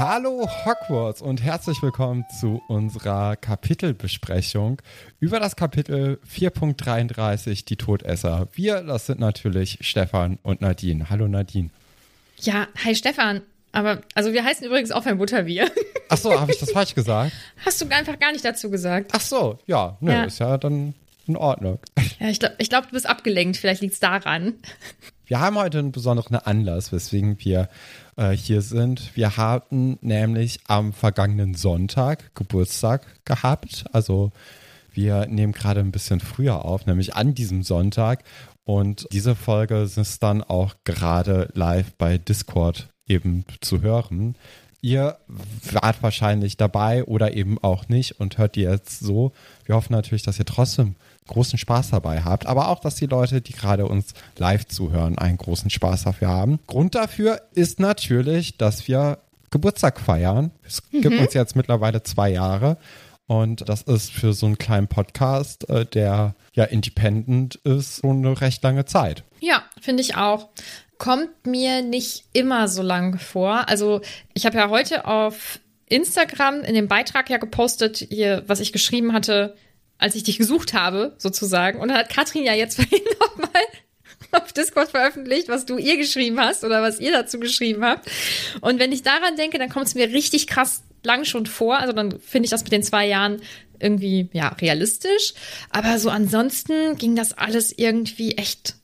Hallo Hogwarts und herzlich willkommen zu unserer Kapitelbesprechung über das Kapitel 4.33 Die Todesser. Wir, das sind natürlich Stefan und Nadine. Hallo Nadine. Ja, hi Stefan. Aber, also wir heißen übrigens auch ein Butterbier. Ach so, habe ich das falsch gesagt? Hast du einfach gar nicht dazu gesagt. Ach so, ja, nö, Ja. ist ja dann in Ordnung. Ja, ich glaube, ich glaub, du bist abgelenkt. Vielleicht liegt's daran. Wir haben heute einen besonderen Anlass, weswegen wir äh, hier sind. Wir hatten nämlich am vergangenen Sonntag Geburtstag gehabt. Also wir nehmen gerade ein bisschen früher auf, nämlich an diesem Sonntag. Und diese Folge ist dann auch gerade live bei Discord eben zu hören. Ihr wart wahrscheinlich dabei oder eben auch nicht und hört die jetzt so. Wir hoffen natürlich, dass ihr trotzdem großen Spaß dabei habt, aber auch, dass die Leute, die gerade uns live zuhören, einen großen Spaß dafür haben. Grund dafür ist natürlich, dass wir Geburtstag feiern. Es gibt uns jetzt mittlerweile zwei Jahre und das ist für so einen kleinen Podcast, äh, der ja independent ist, schon eine recht lange Zeit. Ja, finde ich auch. Kommt mir nicht immer so lang vor. Also, ich habe ja heute auf Instagram in dem Beitrag ja gepostet, hier, was ich geschrieben hatte, als ich dich gesucht habe, sozusagen. Und dann hat Katrin ja jetzt vorhin nochmal auf Discord veröffentlicht, was du ihr geschrieben hast oder was ihr dazu geschrieben habt. Und wenn ich daran denke, dann kommt es mir richtig krass lang schon vor. Also dann finde ich das mit den zwei Jahren irgendwie, ja, realistisch. Aber so ansonsten ging das alles irgendwie echt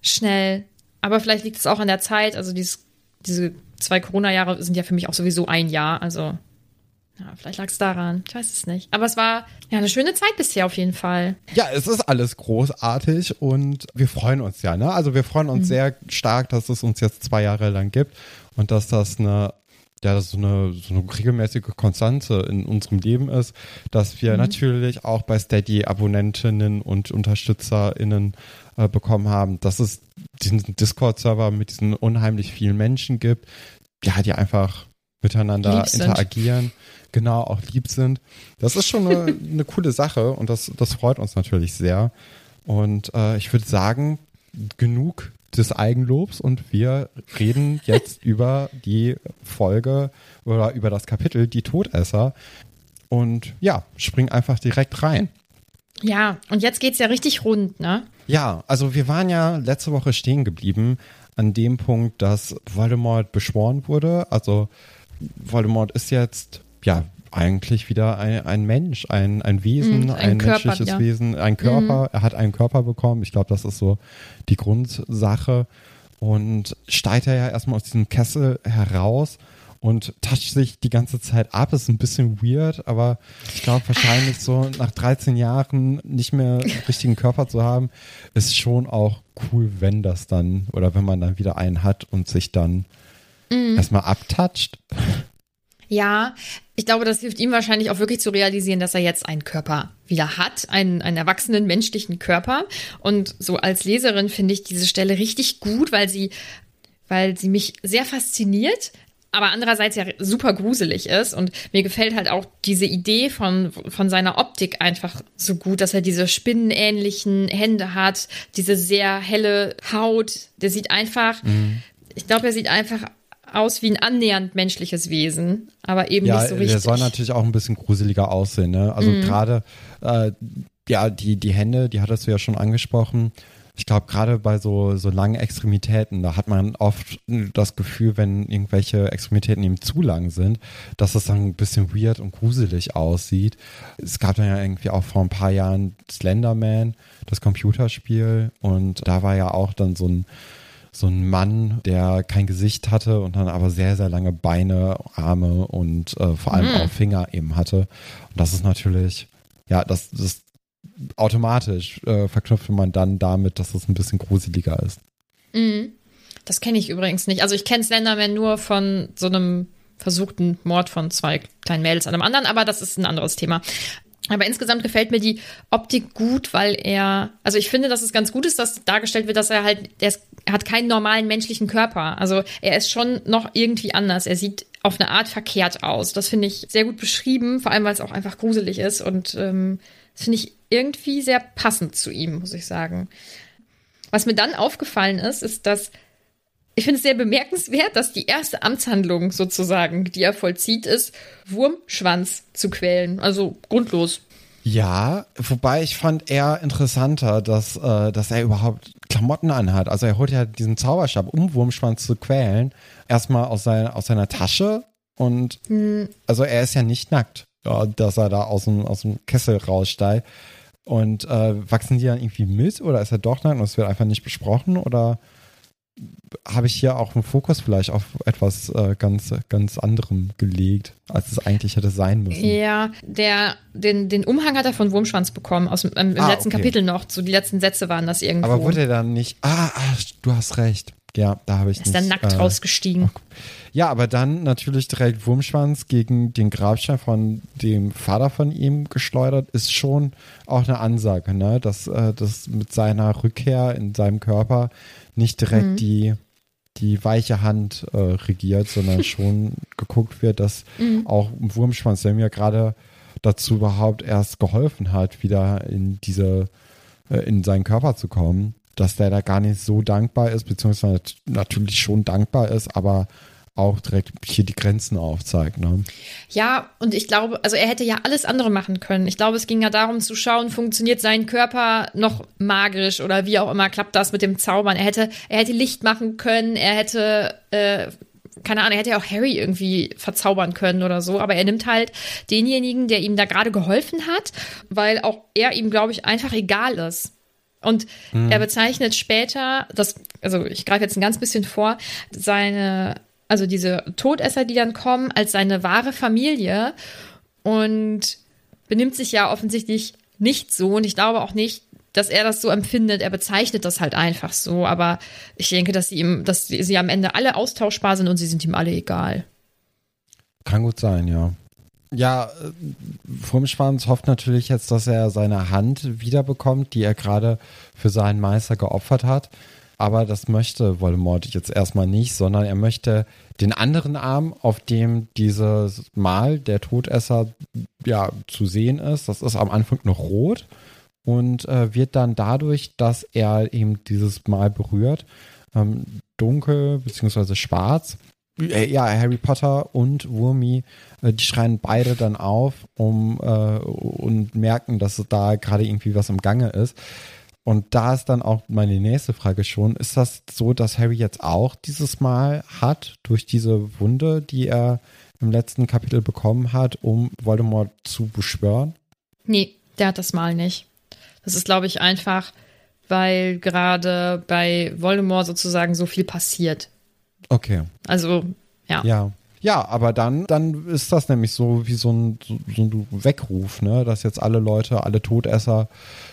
schnell. Aber vielleicht liegt es auch an der Zeit. Also dieses, diese zwei Corona-Jahre sind ja für mich auch sowieso ein Jahr. Also ja, vielleicht lag es daran. Ich weiß es nicht. Aber es war ja eine schöne Zeit bisher auf jeden Fall. Ja, es ist alles großartig und wir freuen uns ja, ne? Also wir freuen uns sehr stark, dass es uns jetzt zwei Jahre lang gibt und dass das eine ja, so eine, so eine regelmäßige Konstante in unserem Leben ist, dass wir natürlich auch bei Steady Abonnentinnen und UnterstützerInnen äh, bekommen haben, dass es diesen Discord-Server mit diesen unheimlich vielen Menschen gibt, ja, die einfach miteinander interagieren, genau, auch lieb sind. Das ist schon eine, eine coole Sache und das, das freut uns natürlich sehr. Und äh, ich würde sagen, genug des Eigenlobs und wir reden jetzt über die Folge oder über das Kapitel Die Todesser. Und ja, spring einfach direkt rein. Ja, und jetzt geht's ja richtig rund, ne? Ja, also wir waren ja letzte Woche stehen geblieben an dem Punkt, dass Voldemort beschworen wurde. Also Voldemort ist jetzt ja eigentlich wieder ein, ein Mensch, ein, ein Wesen, Mhm, ein ein, Körper, menschliches ja. Wesen, ein Körper. Er hat einen Körper bekommen. Ich glaube, das ist so die Grundsache. Und steigt er ja erstmal aus diesem Kessel heraus und toucht sich die ganze Zeit ab. Ist ein bisschen weird, aber ich glaube wahrscheinlich so nach 13 Jahren nicht mehr einen richtigen Körper zu haben, ist schon auch cool, wenn das dann oder wenn man dann wieder einen hat und sich dann mhm. erstmal abtatscht. Ja, ich glaube, das hilft ihm wahrscheinlich auch wirklich zu realisieren, dass er jetzt einen Körper wieder hat, einen, einen erwachsenen menschlichen Körper. Und so als Leserin finde ich diese Stelle richtig gut, weil sie, weil sie mich sehr fasziniert, aber andererseits ja super gruselig ist. Und mir gefällt halt auch diese Idee von, von seiner Optik einfach so gut, dass er diese spinnenähnlichen Hände hat, diese sehr helle Haut. Der sieht einfach, mhm. ich glaube, er sieht einfach aus wie ein annähernd menschliches Wesen, aber eben ja, nicht so richtig. Der soll natürlich auch ein bisschen gruseliger aussehen, ne? Also mhm. gerade, äh, ja, die, die Hände, die hattest du ja schon angesprochen. Ich glaube, gerade bei so, so langen Extremitäten, da hat man oft das Gefühl, wenn irgendwelche Extremitäten eben zu lang sind, dass es dann ein bisschen weird und gruselig aussieht. Es gab dann ja irgendwie auch vor ein paar Jahren Slenderman, das Computerspiel, und da war ja auch dann so ein so ein Mann, der kein Gesicht hatte und dann aber sehr, sehr lange Beine, Arme und äh, vor allem mhm. auch Finger eben hatte. Und das ist natürlich, ja, das, das automatisch äh, verknüpft man dann damit, dass es ein bisschen gruseliger ist. Mhm. Das kenne ich übrigens nicht. Also ich kenne Slenderman nur von so einem versuchten Mord von zwei kleinen Mädels an einem anderen, aber das ist ein anderes Thema. Aber insgesamt gefällt mir die Optik gut, weil er, also ich finde, dass es ganz gut ist, dass dargestellt wird, dass er halt, er, hat keinen normalen menschlichen Körper. Also er ist schon noch irgendwie anders. Er sieht auf eine Art verkehrt aus. Das finde ich sehr gut beschrieben, vor allem weil es auch einfach gruselig ist. Und ähm, das finde ich irgendwie sehr passend zu ihm, muss ich sagen. Was mir dann aufgefallen ist, ist, dass ich finde es sehr bemerkenswert, dass die erste Amtshandlung sozusagen, die er vollzieht, ist, Wurmschwanz zu quälen. Also grundlos. Ja, wobei ich fand eher interessanter, dass, äh, dass er überhaupt Klamotten anhat. Also er holt ja diesen Zauberstab, um Wurmschwanz zu quälen, erstmal aus, sein, aus seiner Tasche und hm. also er ist ja nicht nackt, dass er da aus dem, aus dem Kessel raussteigt. Und äh, wachsen die dann irgendwie mit oder ist er doch nackt und es wird einfach nicht besprochen oder habe ich hier auch einen Fokus vielleicht auf etwas äh, ganz, ganz anderem gelegt, als es eigentlich hätte sein müssen. Ja, der, den, den Umhang hat er von Wurmschwanz bekommen, aus, ähm, im ah, letzten okay. Kapitel noch. So die letzten Sätze waren das irgendwo. Aber wurde er dann nicht, ah, ah du hast recht. Ja, da habe ich ist nicht. Ist dann nackt äh, rausgestiegen. Oh, ja, aber dann natürlich direkt Wurmschwanz gegen den Grabstein von dem Vater von ihm geschleudert, ist schon auch eine Ansage, ne? Dass äh, das mit seiner Rückkehr in seinem Körper nicht direkt mhm. die, die weiche Hand äh, regiert, sondern schon geguckt wird, dass mhm. auch Wurmschwanz, der mir gerade dazu überhaupt erst geholfen hat, wieder in diese, äh, in seinen Körper zu kommen, dass der da gar nicht so dankbar ist, beziehungsweise natürlich schon dankbar ist, aber auch direkt hier die Grenzen aufzeigt. Ne? Ja, und ich glaube, also er hätte ja alles andere machen können. Ich glaube, es ging ja darum zu schauen, funktioniert sein Körper noch magisch oder wie auch immer klappt das mit dem Zaubern. Er hätte, er hätte Licht machen können, er hätte, äh, keine Ahnung, er hätte ja auch Harry irgendwie verzaubern können oder so, aber er nimmt halt denjenigen, der ihm da gerade geholfen hat, weil auch er ihm, glaube ich, einfach egal ist. Und mhm. er bezeichnet später, das, also ich greife jetzt ein ganz bisschen vor, seine also diese Todesser, die dann kommen, als seine wahre Familie und benimmt sich ja offensichtlich nicht so. Und ich glaube auch nicht, dass er das so empfindet. Er bezeichnet das halt einfach so. Aber ich denke, dass sie ihm, dass sie am Ende alle austauschbar sind und sie sind ihm alle egal. Kann gut sein, ja. Ja, Furmschwanz hofft natürlich jetzt, dass er seine Hand wiederbekommt, die er gerade für seinen Meister geopfert hat. Aber das möchte Voldemort jetzt erstmal nicht, sondern er möchte den anderen Arm, auf dem dieses Mal der Todesser ja zu sehen ist. Das ist am Anfang noch rot und äh, wird dann dadurch, dass er eben dieses Mal berührt, ähm, dunkel bzw. schwarz. Äh, ja, Harry Potter und Wurmi, äh, die schreien beide dann auf um, äh, und merken, dass da gerade irgendwie was im Gange ist. Und da ist dann auch meine nächste Frage schon, ist das so, dass Harry jetzt auch dieses Mal hat, durch diese Wunde, die er im letzten Kapitel bekommen hat, um Voldemort zu beschwören? Nee, der hat das Mal nicht. Das ist, glaube ich, einfach, weil gerade bei Voldemort sozusagen so viel passiert. Okay. Also, ja. Ja. Ja, aber dann, dann ist das nämlich so wie so ein, so, so ein Weckruf, ne? dass jetzt alle Leute, alle Todesser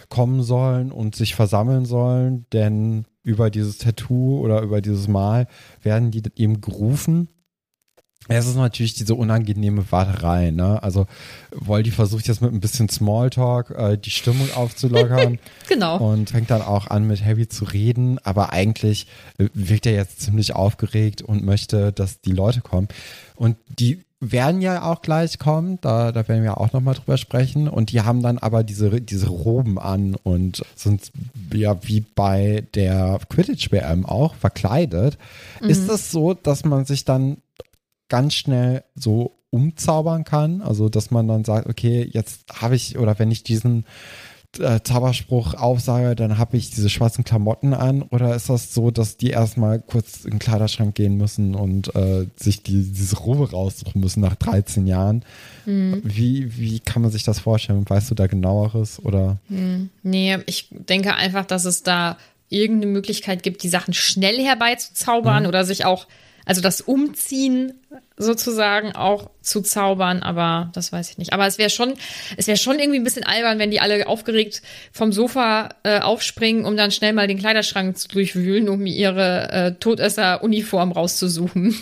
kommen sollen und sich versammeln sollen, denn über dieses Tattoo oder über dieses Mal werden die eben gerufen es ist natürlich diese unangenehme Warterei, ne? Also Voldy versucht jetzt mit ein bisschen Smalltalk äh, die Stimmung aufzulockern. genau. Und fängt dann auch an, mit Harry zu reden, aber eigentlich äh, wirkt er jetzt ziemlich aufgeregt und möchte, dass die Leute kommen. Und die werden ja auch gleich kommen, da, da werden wir auch nochmal drüber sprechen. Und die haben dann aber diese, diese Roben an und sind ja wie bei der Quidditch-WM auch verkleidet. Mhm. Ist es so, dass man sich dann ganz schnell so umzaubern kann. Also, dass man dann sagt, okay, jetzt habe ich, oder wenn ich diesen äh, Zauberspruch aufsage, dann habe ich diese schwarzen Klamotten an? Oder ist das so, dass die erstmal kurz in den Kleiderschrank gehen müssen und äh, sich die, diese Robe raussuchen müssen nach 13 Jahren? Mhm. Wie, wie kann man sich das vorstellen? Weißt du da genaueres? Oder? Mhm. Nee, ich denke einfach, dass es da irgendeine Möglichkeit gibt, die Sachen schnell herbeizuzaubern mhm. oder sich auch also das Umziehen sozusagen auch zu zaubern, aber das weiß ich nicht. Aber es wäre schon, es wäre schon irgendwie ein bisschen albern, wenn die alle aufgeregt vom Sofa äh, aufspringen, um dann schnell mal den Kleiderschrank zu durchwühlen, um ihre äh, Todesser-Uniform rauszusuchen.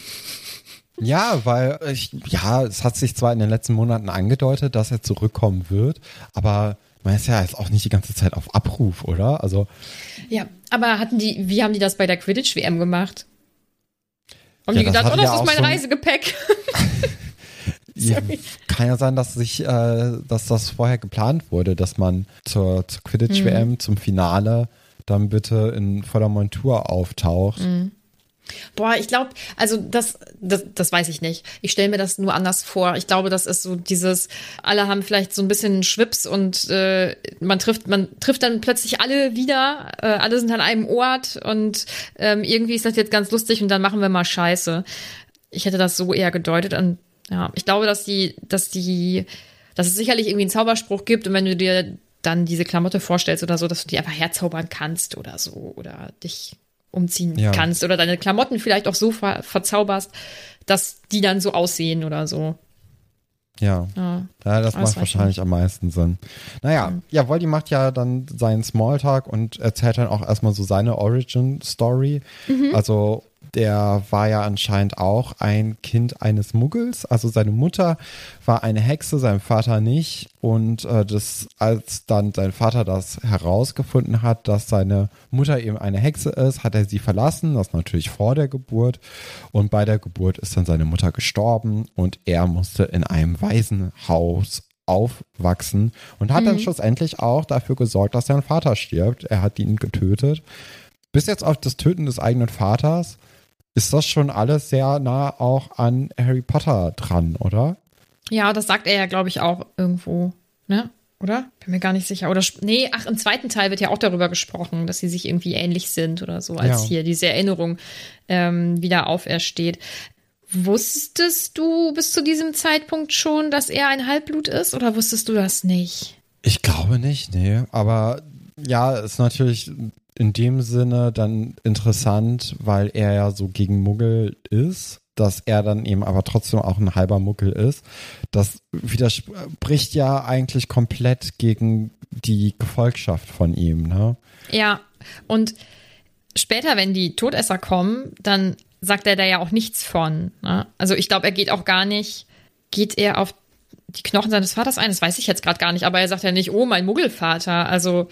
Ja, weil ich, ja, es hat sich zwar in den letzten Monaten angedeutet, dass er zurückkommen wird, aber man ist ja jetzt auch nicht die ganze Zeit auf Abruf, oder? Also. Ja, aber hatten die, wie haben die das bei der Quidditch-WM gemacht? Haben ja, die gedacht, oh, das ja ist mein so Reisegepäck. ja, kann ja sein, dass sich, äh, dass das vorher geplant wurde, dass man zur, zur Quidditch-WM, mhm. zum Finale, dann bitte in voller Montur auftaucht. Mhm. Boah, ich glaube, also das, das, das weiß ich nicht. Ich stelle mir das nur anders vor. Ich glaube, das ist so dieses, alle haben vielleicht so ein bisschen Schwips und äh, man trifft, man trifft dann plötzlich alle wieder, äh, alle sind an einem Ort und ähm, irgendwie ist das jetzt ganz lustig und dann machen wir mal Scheiße. Ich hätte das so eher gedeutet und ja, ich glaube, dass die, dass die, dass es sicherlich irgendwie einen Zauberspruch gibt und wenn du dir dann diese Klamotte vorstellst oder so, dass du die einfach herzaubern kannst oder so oder dich umziehen ja. kannst oder deine Klamotten vielleicht auch so ver verzauberst, dass die dann so aussehen oder so. Ja. ja. ja das macht wahrscheinlich nicht. am meisten Sinn. Naja, mhm. ja, Voldy macht ja dann seinen Smalltalk und erzählt dann auch erstmal so seine Origin-Story. Mhm. Also der war ja anscheinend auch ein Kind eines Muggels. Also seine Mutter war eine Hexe, sein Vater nicht. Und äh, das, als dann sein Vater das herausgefunden hat, dass seine Mutter eben eine Hexe ist, hat er sie verlassen. Das natürlich vor der Geburt. Und bei der Geburt ist dann seine Mutter gestorben und er musste in einem Waisenhaus aufwachsen und hat mhm. dann schlussendlich auch dafür gesorgt, dass sein Vater stirbt. Er hat ihn getötet. Bis jetzt auf das Töten des eigenen Vaters ist das schon alles sehr nah auch an Harry Potter dran, oder? Ja, das sagt er ja, glaube ich, auch irgendwo, ne? Oder? Bin mir gar nicht sicher. Oder nee, ach, im zweiten Teil wird ja auch darüber gesprochen, dass sie sich irgendwie ähnlich sind oder so, als ja. hier diese Erinnerung ähm, wieder aufersteht. Wusstest du bis zu diesem Zeitpunkt schon, dass er ein Halbblut ist oder wusstest du das nicht? Ich glaube nicht, nee. Aber ja, ist natürlich in dem Sinne dann interessant, weil er ja so gegen Muggel ist, dass er dann eben aber trotzdem auch ein halber Muggel ist. Das widerspricht ja eigentlich komplett gegen die Gefolgschaft von ihm, ne? Ja, und später, wenn die Todesser kommen, dann sagt er da ja auch nichts von. Ne? Also ich glaube, er geht auch gar nicht, geht er auf die Knochen seines Vaters ein? Das weiß ich jetzt gerade gar nicht, aber er sagt ja nicht, oh, mein Muggelvater. Also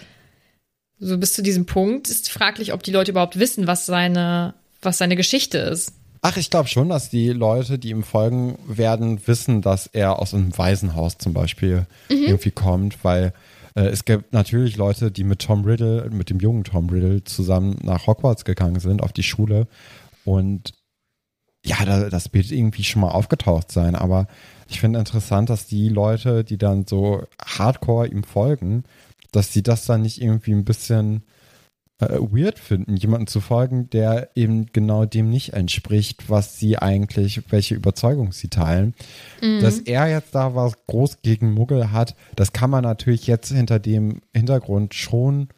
so bis zu diesem Punkt ist fraglich, ob die Leute überhaupt wissen, was seine, was seine Geschichte ist. Ach, ich glaube schon, dass die Leute, die ihm folgen werden, wissen, dass er aus einem Waisenhaus zum Beispiel mhm. irgendwie kommt, weil äh, es gibt natürlich Leute, die mit Tom Riddle, mit dem jungen Tom Riddle zusammen nach Hogwarts gegangen sind, auf die Schule. Und ja, da, das wird irgendwie schon mal aufgetaucht sein, aber ich finde interessant, dass die Leute, die dann so hardcore ihm folgen, dass sie das dann nicht irgendwie ein bisschen äh, weird finden, jemanden zu folgen, der eben genau dem nicht entspricht, was sie eigentlich, welche Überzeugung sie teilen. Mhm. Dass er jetzt da was groß gegen Muggel hat, das kann man natürlich jetzt hinter dem Hintergrund schon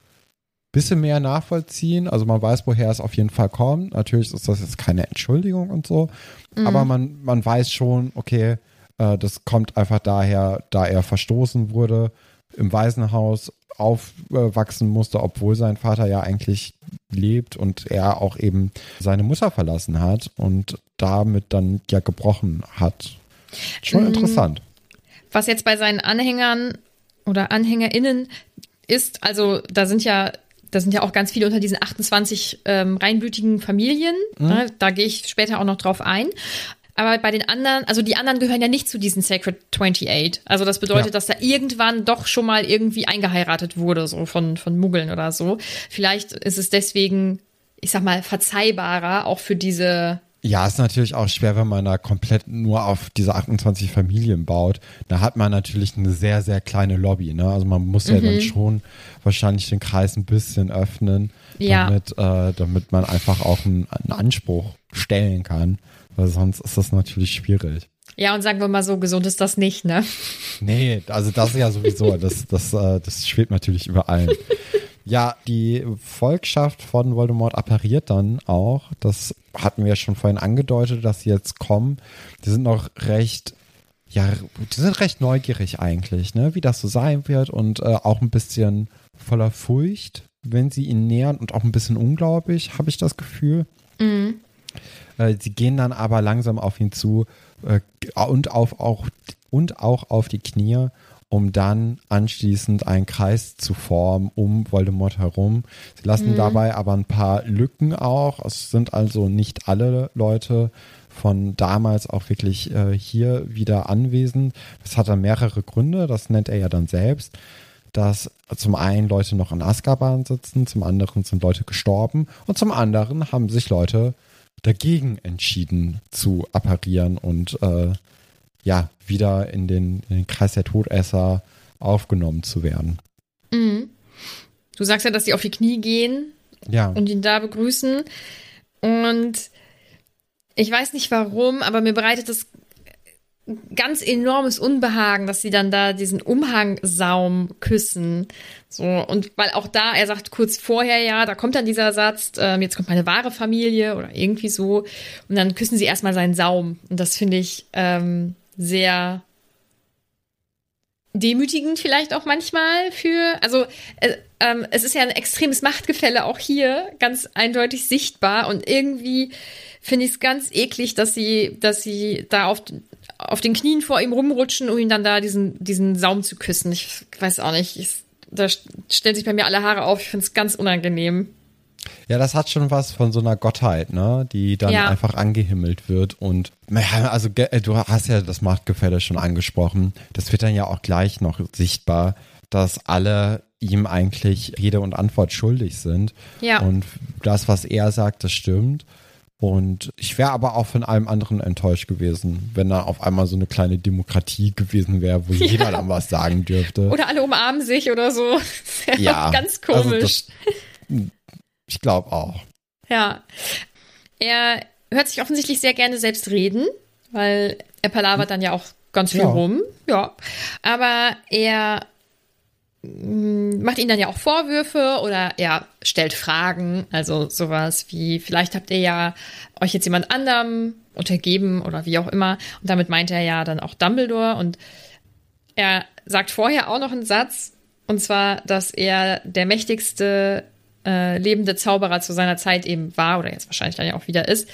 bisschen mehr nachvollziehen. Also man weiß, woher es auf jeden Fall kommt. Natürlich ist das jetzt keine Entschuldigung und so, mhm. aber man, man weiß schon, okay, äh, das kommt einfach daher, da er verstoßen wurde, im Waisenhaus aufwachsen musste, obwohl sein Vater ja eigentlich lebt und er auch eben seine Mutter verlassen hat und damit dann ja gebrochen hat. Schon mhm. interessant. Was jetzt bei seinen Anhängern oder AnhängerInnen ist, also da sind ja da sind ja auch ganz viele unter diesen 28 ähm, reinblütigen Familien. Mhm. Ne? Da gehe ich später auch noch drauf ein. Aber bei den anderen, also die anderen gehören ja nicht zu diesen Sacred 28. Also das bedeutet, ja. dass da irgendwann doch schon mal irgendwie eingeheiratet wurde, so von, von Muggeln oder so. Vielleicht ist es deswegen, ich sag mal, verzeihbarer, auch für diese ja, ist natürlich auch schwer, wenn man da komplett nur auf diese 28 Familien baut. Da hat man natürlich eine sehr, sehr kleine Lobby. Ne? Also man muss mhm. ja dann mhm. schon wahrscheinlich den Kreis ein bisschen öffnen, ja. damit, äh, damit man einfach auch einen, einen Anspruch stellen kann. Weil sonst ist das natürlich schwierig. Ja, und sagen wir mal so, gesund ist das nicht, ne? Nee, also das ist ja sowieso, das, das, äh, das schwebt natürlich über allen. Ja, die Volkschaft von Voldemort appariert dann auch. Das hatten wir ja schon vorhin angedeutet, dass sie jetzt kommen. Die sind noch recht, ja, die sind recht neugierig eigentlich, ne, wie das so sein wird und äh, auch ein bisschen voller Furcht, wenn sie ihn nähern und auch ein bisschen unglaublich, habe ich das Gefühl. Mhm. Äh, sie gehen dann aber langsam auf ihn zu äh, und auf auch und auch auf die Knie um dann anschließend einen Kreis zu formen um Voldemort herum. Sie lassen mhm. dabei aber ein paar Lücken auch. Es sind also nicht alle Leute von damals auch wirklich äh, hier wieder anwesend. Das hat dann mehrere Gründe, das nennt er ja dann selbst dass zum einen Leute noch in Azkaban sitzen, zum anderen sind Leute gestorben und zum anderen haben sich Leute dagegen entschieden zu apparieren und äh, ja, wieder in den, in den Kreis der Todesser aufgenommen zu werden. Mhm. Du sagst ja, dass sie auf die Knie gehen ja. und ihn da begrüßen. Und ich weiß nicht warum, aber mir bereitet das ganz enormes Unbehagen, dass sie dann da diesen Umhangsaum küssen. So, und weil auch da, er sagt kurz vorher ja, da kommt dann dieser Satz, äh, jetzt kommt meine wahre Familie oder irgendwie so. Und dann küssen sie erstmal seinen Saum. Und das finde ich ähm, sehr demütigend vielleicht auch manchmal für, also äh, ähm, es ist ja ein extremes Machtgefälle auch hier ganz eindeutig sichtbar und irgendwie finde ich es ganz eklig, dass sie, dass sie da auf, auf den Knien vor ihm rumrutschen, um ihn dann da diesen, diesen Saum zu küssen. Ich weiß auch nicht, ich, da stellen sich bei mir alle Haare auf. Ich finde es ganz unangenehm. Ja, das hat schon was von so einer Gottheit, ne? Die dann ja. einfach angehimmelt wird. Und also äh, du hast ja das Machtgefälle schon angesprochen. Das wird dann ja auch gleich noch sichtbar, dass alle ihm eigentlich Rede und Antwort schuldig sind. Ja. Und das, was er sagt, das stimmt. Und ich wäre aber auch von allem anderen enttäuscht gewesen, wenn da auf einmal so eine kleine Demokratie gewesen wäre, wo ja. jeder dann was sagen dürfte. Oder alle umarmen sich oder so. ja, ganz komisch. Also das, ich glaube auch. Ja. Er hört sich offensichtlich sehr gerne selbst reden, weil er palavert dann ja auch ganz viel ja. rum. Ja. Aber er macht ihnen dann ja auch Vorwürfe oder er stellt Fragen, also sowas wie, vielleicht habt ihr ja euch jetzt jemand anderem untergeben oder wie auch immer. Und damit meint er ja dann auch Dumbledore und er sagt vorher auch noch einen Satz, und zwar, dass er der mächtigste äh, lebende Zauberer zu seiner Zeit eben war oder jetzt wahrscheinlich dann ja auch wieder ist.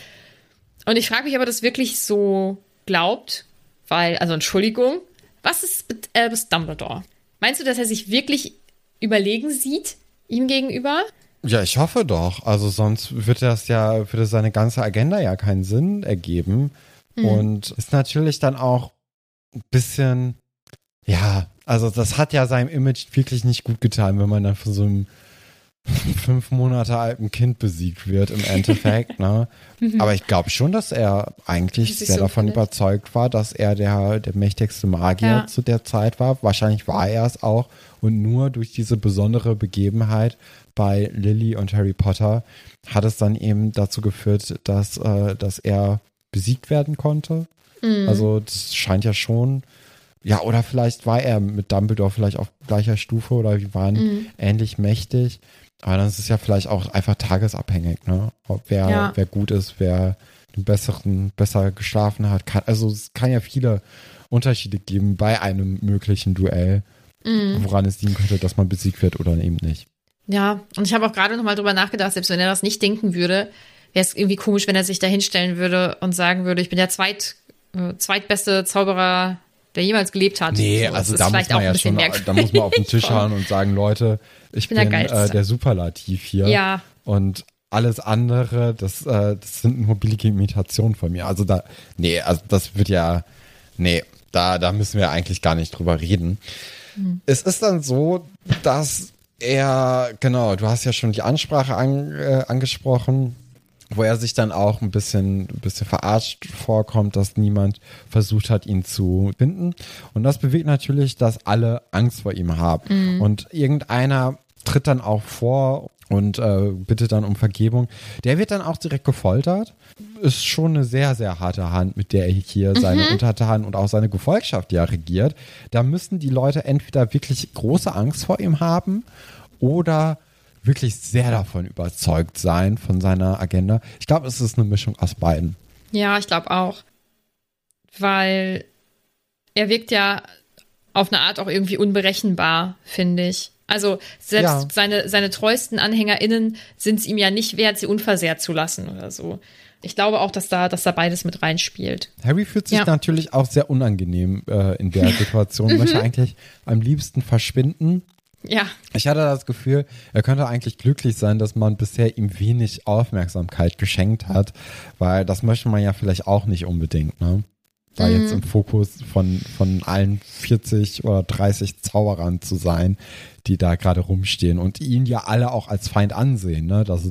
Und ich frage mich, ob er das wirklich so glaubt, weil, also Entschuldigung, was ist mit Albus Dumbledore? Meinst du, dass er sich wirklich überlegen sieht ihm gegenüber? Ja, ich hoffe doch. Also sonst wird das ja, würde seine ganze Agenda ja keinen Sinn ergeben. Mhm. Und ist natürlich dann auch ein bisschen, ja, also das hat ja seinem Image wirklich nicht gut getan, wenn man dann von so einem fünf Monate alten Kind besiegt wird im Endeffekt. ne? Mhm. Aber ich glaube schon, dass er eigentlich sehr so davon findet. überzeugt war, dass er der, der mächtigste Magier ja. zu der Zeit war. Wahrscheinlich war er es auch. Und nur durch diese besondere Begebenheit bei Lily und Harry Potter hat es dann eben dazu geführt, dass, äh, dass er besiegt werden konnte. Mhm. Also das scheint ja schon ja, oder vielleicht war er mit Dumbledore vielleicht auf gleicher Stufe oder die waren Mhm. ähnlich mächtig. Aber dann ist es ja vielleicht auch einfach tagesabhängig, ne? Ob wer, Ja. wer gut ist, wer den besseren, besser geschlafen hat. Kann, also es kann ja viele Unterschiede geben bei einem möglichen Duell, Mhm. woran es liegen könnte, dass man besiegt wird oder eben nicht. Ja, und ich habe auch gerade noch mal drüber nachgedacht, selbst wenn er das nicht denken würde, wäre es irgendwie komisch, wenn er sich da hinstellen würde und sagen würde, ich bin der zweit, äh, zweitbeste Zauberer, der jemals gelebt hat. Nee, So, das also ist da muss man ja schon, merkwürdig. da muss man auf den Tisch hauen und sagen, Leute, ich bin bin, der äh, der Superlativ hier. Ja. Und alles andere, das, äh, das sind nur billige Imitationen von mir. Also da, nee, also das wird ja, nee, da, da müssen wir eigentlich gar nicht drüber reden. Es ist dann so, dass er, genau, du hast ja schon die Ansprache an, äh, angesprochen, wo er sich dann auch ein bisschen, ein bisschen verarscht vorkommt, dass niemand versucht hat, ihn zu finden. Und das bewegt natürlich, dass alle Angst vor ihm haben. Und irgendeiner tritt dann auch vor und äh, bittet dann um Vergebung. Der wird dann auch direkt gefoltert. Ist schon eine sehr, sehr harte Hand, mit der er hier seine Untertanen und auch seine Gefolgschaft ja regiert. Da müssen die Leute entweder wirklich große Angst vor ihm haben oder wirklich sehr davon überzeugt sein von seiner Agenda. Ich glaube, es ist eine Mischung aus beiden. Ja, ich glaube auch. Weil er wirkt ja auf eine Art auch irgendwie unberechenbar, finde ich. Also selbst Ja. seine, seine treuesten AnhängerInnen sind es ihm ja nicht wert, sie unversehrt zu lassen oder so. Ich glaube auch, dass da, dass da beides mit reinspielt. Harry fühlt sich Ja. natürlich auch sehr unangenehm äh, in der Situation, möchte eigentlich am liebsten verschwinden. Ja, Ich hatte das Gefühl, er könnte eigentlich glücklich sein, dass man bisher ihm wenig Aufmerksamkeit geschenkt hat, weil das möchte man ja vielleicht auch nicht unbedingt, ne? Da jetzt im Fokus von, von allen 40 oder 30 Zauberern zu sein, die da gerade rumstehen und ihn ja alle auch als Feind ansehen, ne? Das,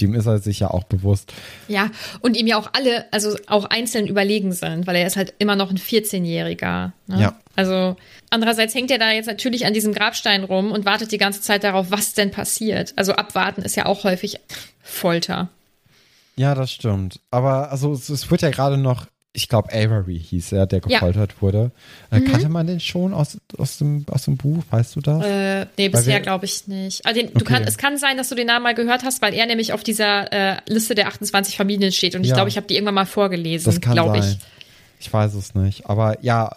dem ist er sich ja auch bewusst. ja. Und ihm ja auch alle, also auch einzeln überlegen sind, weil er ist halt immer noch ein 14-Jähriger. Ne? Ja. Also andererseits hängt er da jetzt natürlich an diesem Grabstein rum und wartet die ganze Zeit darauf, was denn passiert. Also abwarten ist ja auch häufig Folter. Ja, das stimmt. Aber also es, es wird ja gerade noch, ich glaube Avery hieß er, der Ja. Mhm. gefoltert wurde. Äh, Kannte man den schon aus, aus, dem, aus dem Buch, weißt du das? Äh, nee, bisher glaube ich nicht. Also den, du Okay. kann, es kann sein, dass du den Namen mal gehört hast, weil er nämlich auf dieser äh, Liste der 28 Familien steht. Und ich Ja. glaube, ich habe die irgendwann mal vorgelesen, Das kann glaube ich. Ich weiß es nicht. Aber ja,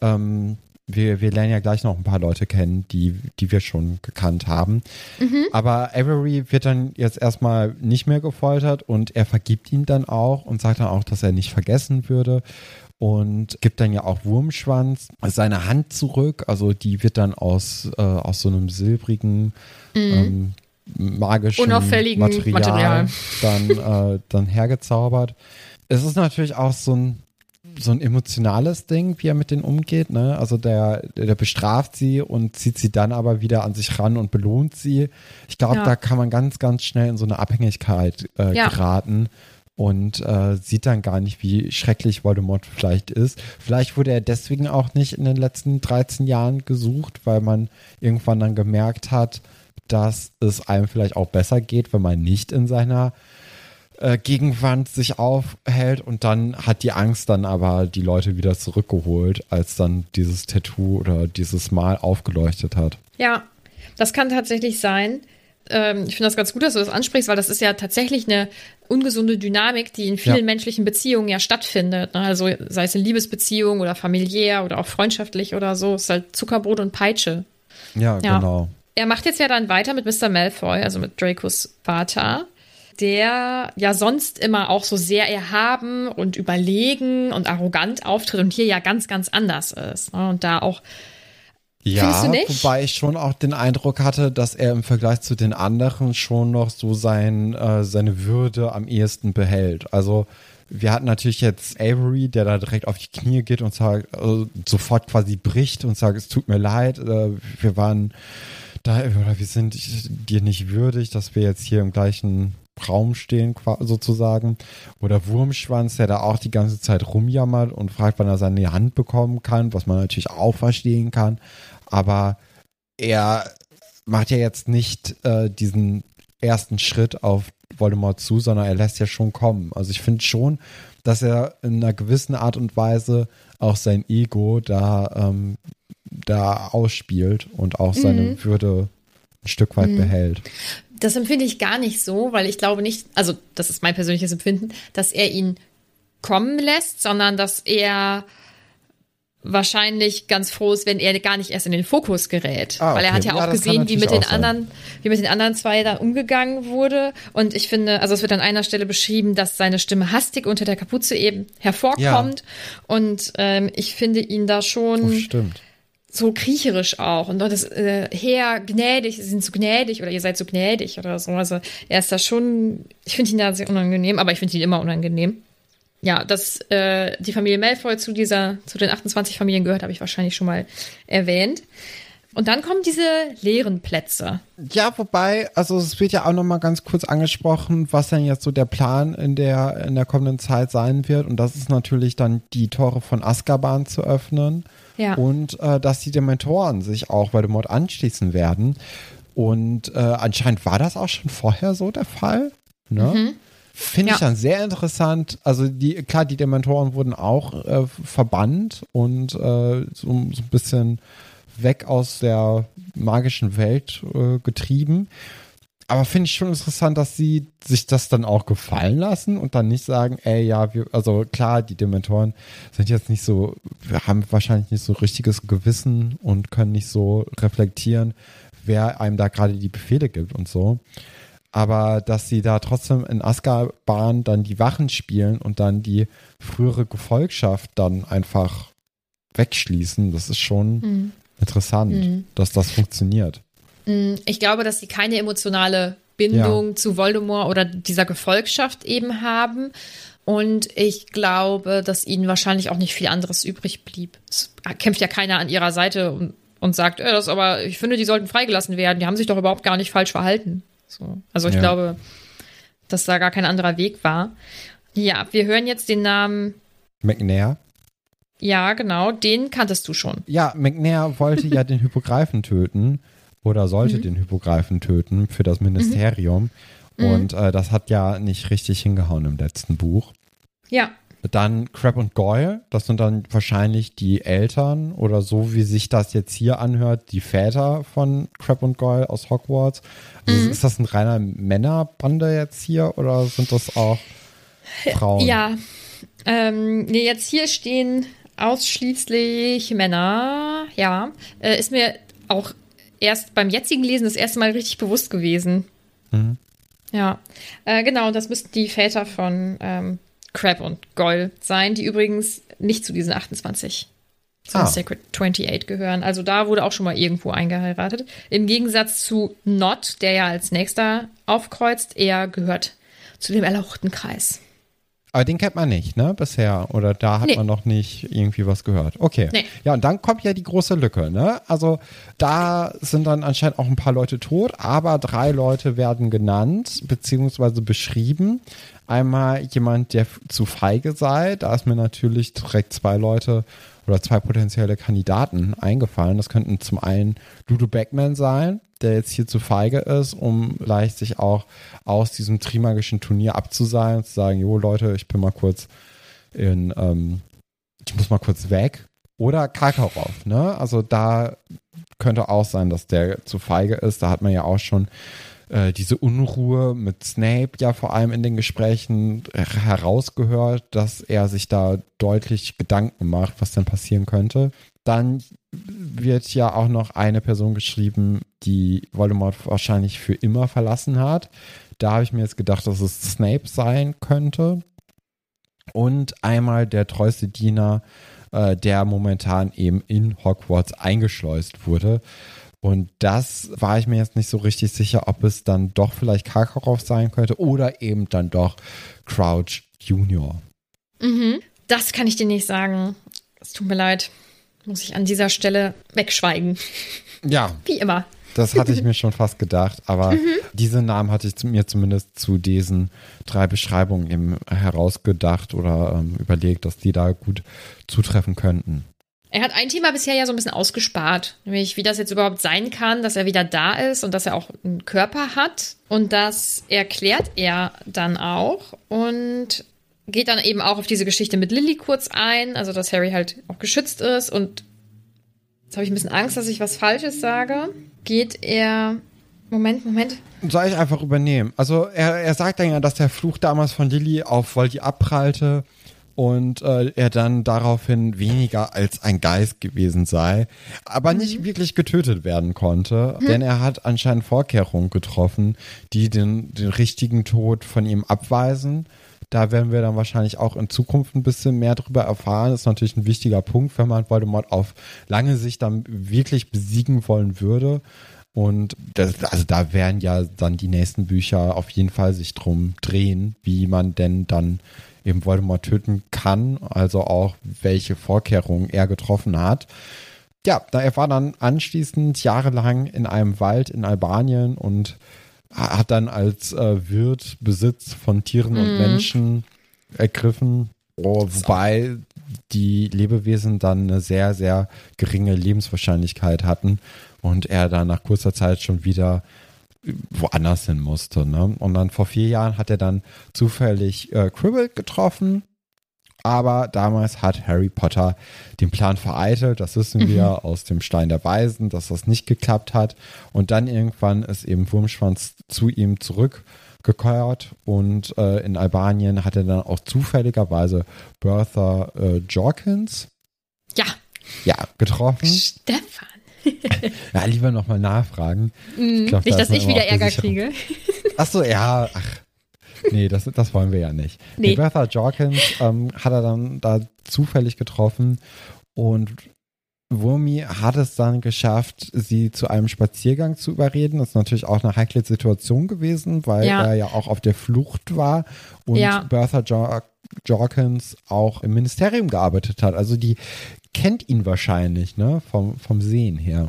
ähm, wir, wir lernen ja gleich noch ein paar Leute kennen, die, die wir schon gekannt haben. Mhm. Aber Avery wird dann jetzt erstmal nicht mehr gefoltert und er vergibt ihn dann auch und sagt dann auch, dass er nicht vergessen würde. Und gibt dann ja auch Wurmschwanz seine Hand zurück. Also die wird dann aus, äh, aus so einem silbrigen, ähm, magischen Mhm. Unauffälligen Material, Material. Dann, äh, dann hergezaubert. Es ist natürlich auch so ein so ein emotionales Ding, wie er mit denen umgeht. Ne? Also der, der bestraft sie und zieht sie dann aber wieder an sich ran und belohnt sie. Ich glaube, Ja. da kann man ganz, ganz schnell in so eine Abhängigkeit äh, Ja. geraten und äh, sieht dann gar nicht, wie schrecklich Voldemort vielleicht ist. Vielleicht wurde er deswegen auch nicht in den letzten 13 Jahren gesucht, weil man irgendwann dann gemerkt hat, dass es einem vielleicht auch besser geht, wenn man nicht in seiner äh, Gegenwand sich aufhält und dann hat die Angst dann aber die Leute wieder zurückgeholt, als dann dieses Tattoo oder dieses Mal aufgeleuchtet hat. Ja, das kann tatsächlich sein. Ähm, ich finde das ganz gut, dass du das ansprichst, weil das ist ja tatsächlich eine ungesunde Dynamik, die in vielen Ja. menschlichen Beziehungen ja stattfindet. Ne? Also sei es in Liebesbeziehungen oder familiär oder auch freundschaftlich oder so. Es ist halt Zuckerbrot und Peitsche. Ja, Ja. genau. Er macht jetzt ja dann weiter mit Mr. Malfoy, also mit Dracos Vater, der ja sonst immer auch so sehr erhaben und überlegen und arrogant auftritt und hier ja ganz, ganz anders ist. Ne? Und da auch Ja, wobei ich schon auch den Eindruck hatte, dass er im Vergleich zu den anderen schon noch so sein, äh, seine Würde am ehesten behält. Also wir hatten natürlich jetzt Avery, der da direkt auf die Knie geht und sagt, äh, sofort quasi bricht und sagt, es tut mir leid, äh, wir waren da, oder wir sind dir nicht würdig, dass wir jetzt hier im gleichen Raum stehen, sozusagen. Oder Wurmschwanz, der da auch die ganze Zeit rumjammert und fragt, wann er seine Hand bekommen kann, was man natürlich auch verstehen kann. Aber er macht ja jetzt nicht äh, diesen ersten Schritt auf Voldemort zu, sondern er lässt ja schon kommen. Also ich finde schon, dass er in einer gewissen Art und Weise auch sein Ego da, ähm, da ausspielt und auch seine Mhm. Würde ein Stück weit behält. Das empfinde ich gar nicht so, weil ich glaube nicht, also das ist mein persönliches Empfinden, dass er ihn kommen lässt, sondern dass er wahrscheinlich ganz froh ist, wenn er gar nicht erst in den Fokus gerät. Ah, Weil er okay. hat ja Ja, auch gesehen, wie mit den anderen, wie mit den anderen zwei da umgegangen wurde. Und ich finde, also es wird an einer Stelle beschrieben, dass seine Stimme hastig unter der Kapuze eben hervorkommt. Und ähm, ich finde ihn da schon Oh, stimmt. So kriecherisch auch und das äh, Herr gnädig, sie sind so gnädig oder ihr seid so gnädig oder so. Also er ist da schon, ich finde ihn da sehr unangenehm, aber ich finde ihn immer unangenehm. Ja, dass äh, die Familie Malfoy zu dieser, zu den 28 Familien gehört, habe ich wahrscheinlich schon mal erwähnt. Und dann kommen diese leeren Plätze. Ja, wobei, also es wird ja auch noch mal ganz kurz angesprochen, was denn jetzt so der Plan in der in der kommenden Zeit sein wird und das ist natürlich dann die Tore von Azkaban zu öffnen Ja. und äh, dass die Dementoren sich auch Voldemort anschließen werden und äh, anscheinend war das auch schon vorher so der Fall, ne? Finde ich Ja. dann sehr interessant. Also die, klar, die Dementoren wurden auch äh, verbannt und äh, so, so ein bisschen weg aus der magischen Welt äh, getrieben. Aber finde ich schon interessant, dass sie sich das dann auch gefallen lassen und dann nicht sagen, ey, ja, wir, also klar, die Dementoren sind jetzt nicht so, wir haben wahrscheinlich nicht so richtiges Gewissen und können nicht so reflektieren, wer einem da gerade die Befehle gibt und so. Aber dass sie da trotzdem in Azkaban dann die Wachen spielen und dann die frühere Gefolgschaft dann einfach wegschließen, das ist schon interessant, dass das funktioniert. Mm, Ich glaube, dass sie keine emotionale Bindung zu Voldemort oder dieser Gefolgschaft eben haben. Und ich glaube, dass ihnen wahrscheinlich auch nicht viel anderes übrig blieb. Es kämpft ja keiner an ihrer Seite und, und sagt, äh, das aber, ich finde, die sollten freigelassen werden. Die haben sich doch überhaupt gar nicht falsch verhalten. So. Also ich Ja. glaube, dass da gar kein anderer Weg war. Ja, wir hören jetzt den Namen. McNair. Ja, genau, den kanntest du schon. Ja, McNair wollte ja den Hypogreifen töten oder Mhm. sollte den Hypogreifen töten für das Ministerium. Mhm. Und äh, das hat ja nicht richtig hingehauen im letzten Buch. Ja, Dann Crab und Goyle, das sind dann wahrscheinlich die Eltern oder so wie sich das jetzt hier anhört, die Väter von Crab und Goyle aus Hogwarts. Also Mhm. Ist das ein reiner Männerbande jetzt hier oder sind das auch Frauen? Ja, ähm, nee, jetzt hier stehen ausschließlich Männer. Ja, äh, ist mir auch erst beim jetzigen Lesen das erste Mal richtig bewusst gewesen. Ja, äh, genau, das müssten die Väter von ähm, Crab und Goyle sein, die übrigens nicht zu diesen 28 zu Ah. den Sacred 28 gehören. Also da wurde auch schon mal irgendwo eingeheiratet. Im Gegensatz zu Not, der ja als nächster aufkreuzt, er gehört zu dem erlauchten Kreis. Aber den kennt man nicht, ne, bisher. Oder da hat Nee. man noch nicht irgendwie was gehört. Okay. Nee. Ja, und dann kommt ja die große Lücke, ne? Also da sind dann anscheinend auch ein paar Leute tot, aber drei Leute werden genannt, beziehungsweise beschrieben. Einmal jemand, der zu feige sei. Da ist mir natürlich direkt zwei Leute oder zwei potenzielle Kandidaten eingefallen. Das könnten zum einen Ludo Beckman sein, der jetzt hier zu feige ist, um leicht sich auch aus diesem trimagischen Turnier abzuseilen und zu sagen, jo Leute, ich bin mal kurz in, ähm, ich muss mal kurz weg. Oder Karkaroff, ne? Also da könnte auch sein, dass der zu feige ist. Da hat man ja auch schon äh, diese Unruhe mit Snape ja vor allem in den Gesprächen äh, herausgehört, dass er sich da deutlich Gedanken macht, was denn passieren könnte. Dann wird ja auch noch eine Person geschrieben, die Voldemort wahrscheinlich für immer verlassen hat. Da habe ich mir jetzt gedacht, dass es Snape sein könnte. Und einmal der treueste Diener, äh, der momentan eben in Hogwarts eingeschleust wurde. Und das war ich mir jetzt nicht so richtig sicher, ob es dann doch vielleicht Karkaroff sein könnte oder eben dann doch Crouch Junior. Das kann ich dir nicht sagen. Es tut mir leid. Muss ich an dieser Stelle wegschweigen. Ja, Wie immer. das hatte ich mir schon fast gedacht, aber diese Namen hatte ich mir zumindest zu diesen drei Beschreibungen eben herausgedacht oder ähm, überlegt, dass die da gut zutreffen könnten. Er hat ein Thema bisher ja so ein bisschen ausgespart, nämlich wie das jetzt überhaupt sein kann, dass er wieder da ist und dass er auch einen Körper hat. Und das erklärt er dann auch und geht dann eben auch auf diese Geschichte mit Lilly kurz ein, also dass Harry halt auch geschützt ist. Und jetzt habe ich ein bisschen Angst, dass ich was Falsches sage. Geht er. Moment, Moment. Soll ich einfach übernehmen? Also er, er sagt dann ja, dass der Fluch damals von Lilly auf Voldy abprallte und äh, er dann daraufhin weniger als ein Geist gewesen sei, aber mhm. nicht wirklich getötet werden konnte, mhm. denn er hat anscheinend Vorkehrungen getroffen, die den, den richtigen Tod von ihm abweisen. Da werden wir dann wahrscheinlich auch in Zukunft ein bisschen mehr darüber erfahren. Das ist natürlich ein wichtiger Punkt, wenn man Voldemort auf lange Sicht dann wirklich besiegen wollen würde. Und das, also da werden ja dann die nächsten Bücher auf jeden Fall sich drum drehen, wie man denn dann eben Voldemort töten kann, also auch welche Vorkehrungen er getroffen hat. Ja, da er war dann anschließend jahrelang in einem Wald in Albanien und hat dann als äh, Wirt Besitz von Tieren mm. und mhm. Menschen ergriffen, oh, wobei die Lebewesen dann eine sehr, sehr geringe Lebenswahrscheinlichkeit hatten und er dann nach kurzer Zeit schon wieder woanders hin musste. Ne? Und dann vor vier Jahren hat er dann zufällig äh, Cribble getroffen. Aber damals hat Harry Potter den Plan vereitelt. Das wissen mhm. wir aus dem Stein der Weisen, dass das nicht geklappt hat. Und dann irgendwann ist eben Wurmschwanz zu ihm zurückgekehrt. Und äh, in Albanien hat er dann auch zufälligerweise Bertha äh, Jorkins. Ja. Ja, getroffen. Stefan. Ja, lieber nochmal nachfragen. Mm, glaub, nicht, da dass ich wieder Ärger kriege. Ach so, ja, ach. Nee, das, das wollen wir ja nicht. Nee. Die Bertha Jorkins ähm, hat er dann da zufällig getroffen und Wurmi hat es dann geschafft, sie zu einem Spaziergang zu überreden. Das ist natürlich auch eine heikle Situation gewesen, weil ja. er ja auch auf der Flucht war und ja. Bertha jo Jorkins auch im Ministerium gearbeitet hat. Also die kennt ihn wahrscheinlich, ne? Vom, vom Sehen her.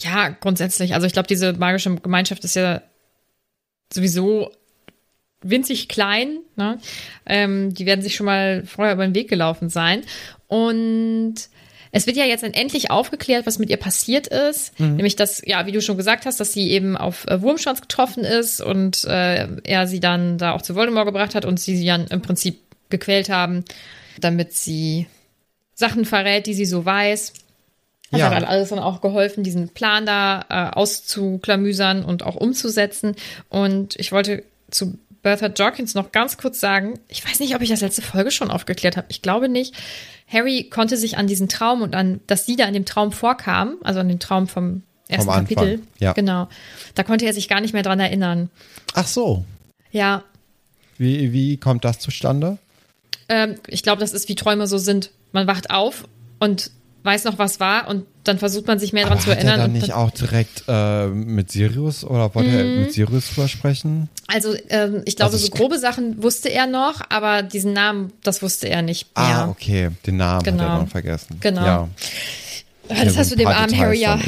Ja, grundsätzlich. Also ich glaube, diese magische Gemeinschaft ist ja sowieso winzig klein. Ne? Ähm, die werden sich schon mal vorher über den Weg gelaufen sein. Und es wird ja jetzt endlich aufgeklärt, was mit ihr passiert ist. Mhm. Nämlich, dass, ja, wie du schon gesagt hast, dass sie eben auf äh, Wurmschwanz getroffen ist und äh, er sie dann da auch zu Voldemort gebracht hat und sie sie dann im Prinzip gequält haben, damit sie Sachen verrät, die sie so weiß. Das ja. hat halt alles dann auch geholfen, diesen Plan da äh, auszuklamüsern und auch umzusetzen. Und ich wollte zu Bertha Jorkins noch ganz kurz sagen, ich weiß nicht, ob ich das letzte Folge schon aufgeklärt habe. Ich glaube nicht. Harry konnte sich an diesen Traum und an, dass sie da in dem Traum vorkam, also an den Traum vom ersten vom Kapitel. Ja. Genau. Da konnte er sich gar nicht mehr dran erinnern. Ach so. Ja. Wie, wie kommt das zustande? Ähm, ich glaube, das ist, wie Träume so sind man wacht auf und weiß noch, was war und dann versucht man sich mehr daran zu erinnern. Hat er dann nicht auch direkt äh, mit Sirius oder wollte er mhm. mit Sirius drüber sprechen? Also ähm, ich glaube, also so grobe Sachen wusste er noch, aber diesen Namen, das wusste er nicht ah, mehr. Ah, okay, den Namen genau. hat er noch vergessen. Genau. Ja. Das hast du dem armen Harry ja.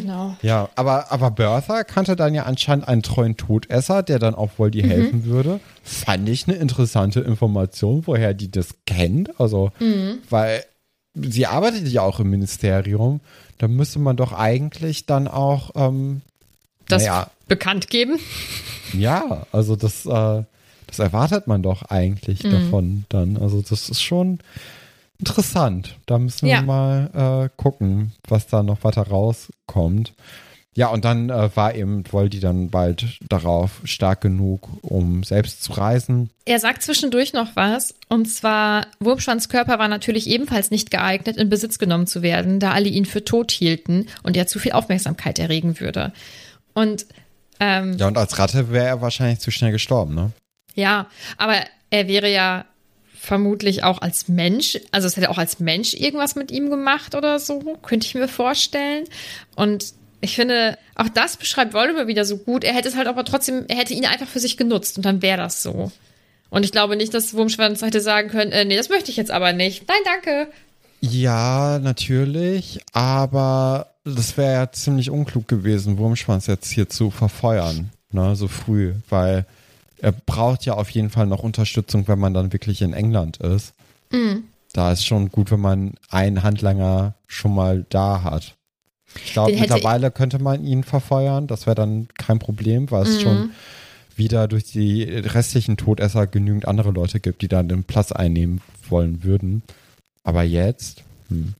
Genau. Ja, aber, aber Bertha kannte dann ja anscheinend einen treuen Todesser, der dann auch wohl die mhm. helfen würde. Fand ich eine interessante Information, woher die das kennt. Also, mhm. weil sie arbeitet ja auch im Ministerium. Da müsste man doch eigentlich dann auch ähm, das naja, bekannt geben. Ja, also das, äh, das erwartet man doch eigentlich mhm. davon dann. Also das ist schon Interessant. Da müssen ja. wir mal äh, gucken, was da noch weiter rauskommt. Ja, und dann äh, war eben Voldy dann bald darauf stark genug, um selbst zu reisen. Er sagt zwischendurch noch was, und zwar, Wurmschwanz Körper war natürlich ebenfalls nicht geeignet, in Besitz genommen zu werden, da alle ihn für tot hielten und er zu viel Aufmerksamkeit erregen würde. Und ähm, ja, und als Ratte wäre er wahrscheinlich zu schnell gestorben, ne? Ja, aber er wäre ja vermutlich auch als Mensch, also es hätte auch als Mensch irgendwas mit ihm gemacht oder so, könnte ich mir vorstellen. Und ich finde, auch das beschreibt Voldemort wieder so gut. Er hätte es halt aber trotzdem, er hätte ihn einfach für sich genutzt und dann wäre das so. Und ich glaube nicht, dass Wurmschwanz hätte sagen können, äh, nee, das möchte ich jetzt aber nicht. Nein, danke. Ja, natürlich, aber das wäre ja ziemlich unklug gewesen, Wurmschwanz jetzt hier zu verfeuern, ne, so früh, weil er braucht ja auf jeden Fall noch Unterstützung, wenn man dann wirklich in England ist. Mhm. da ist schon gut, wenn man einen Handlanger schon mal da hat. Ich glaube, mittlerweile könnte man ihn verfeuern. Das wäre dann kein Problem, weil es Mhm. schon wieder durch die restlichen Todesser genügend andere Leute gibt, die dann den Platz einnehmen wollen würden. Aber jetzt, hm.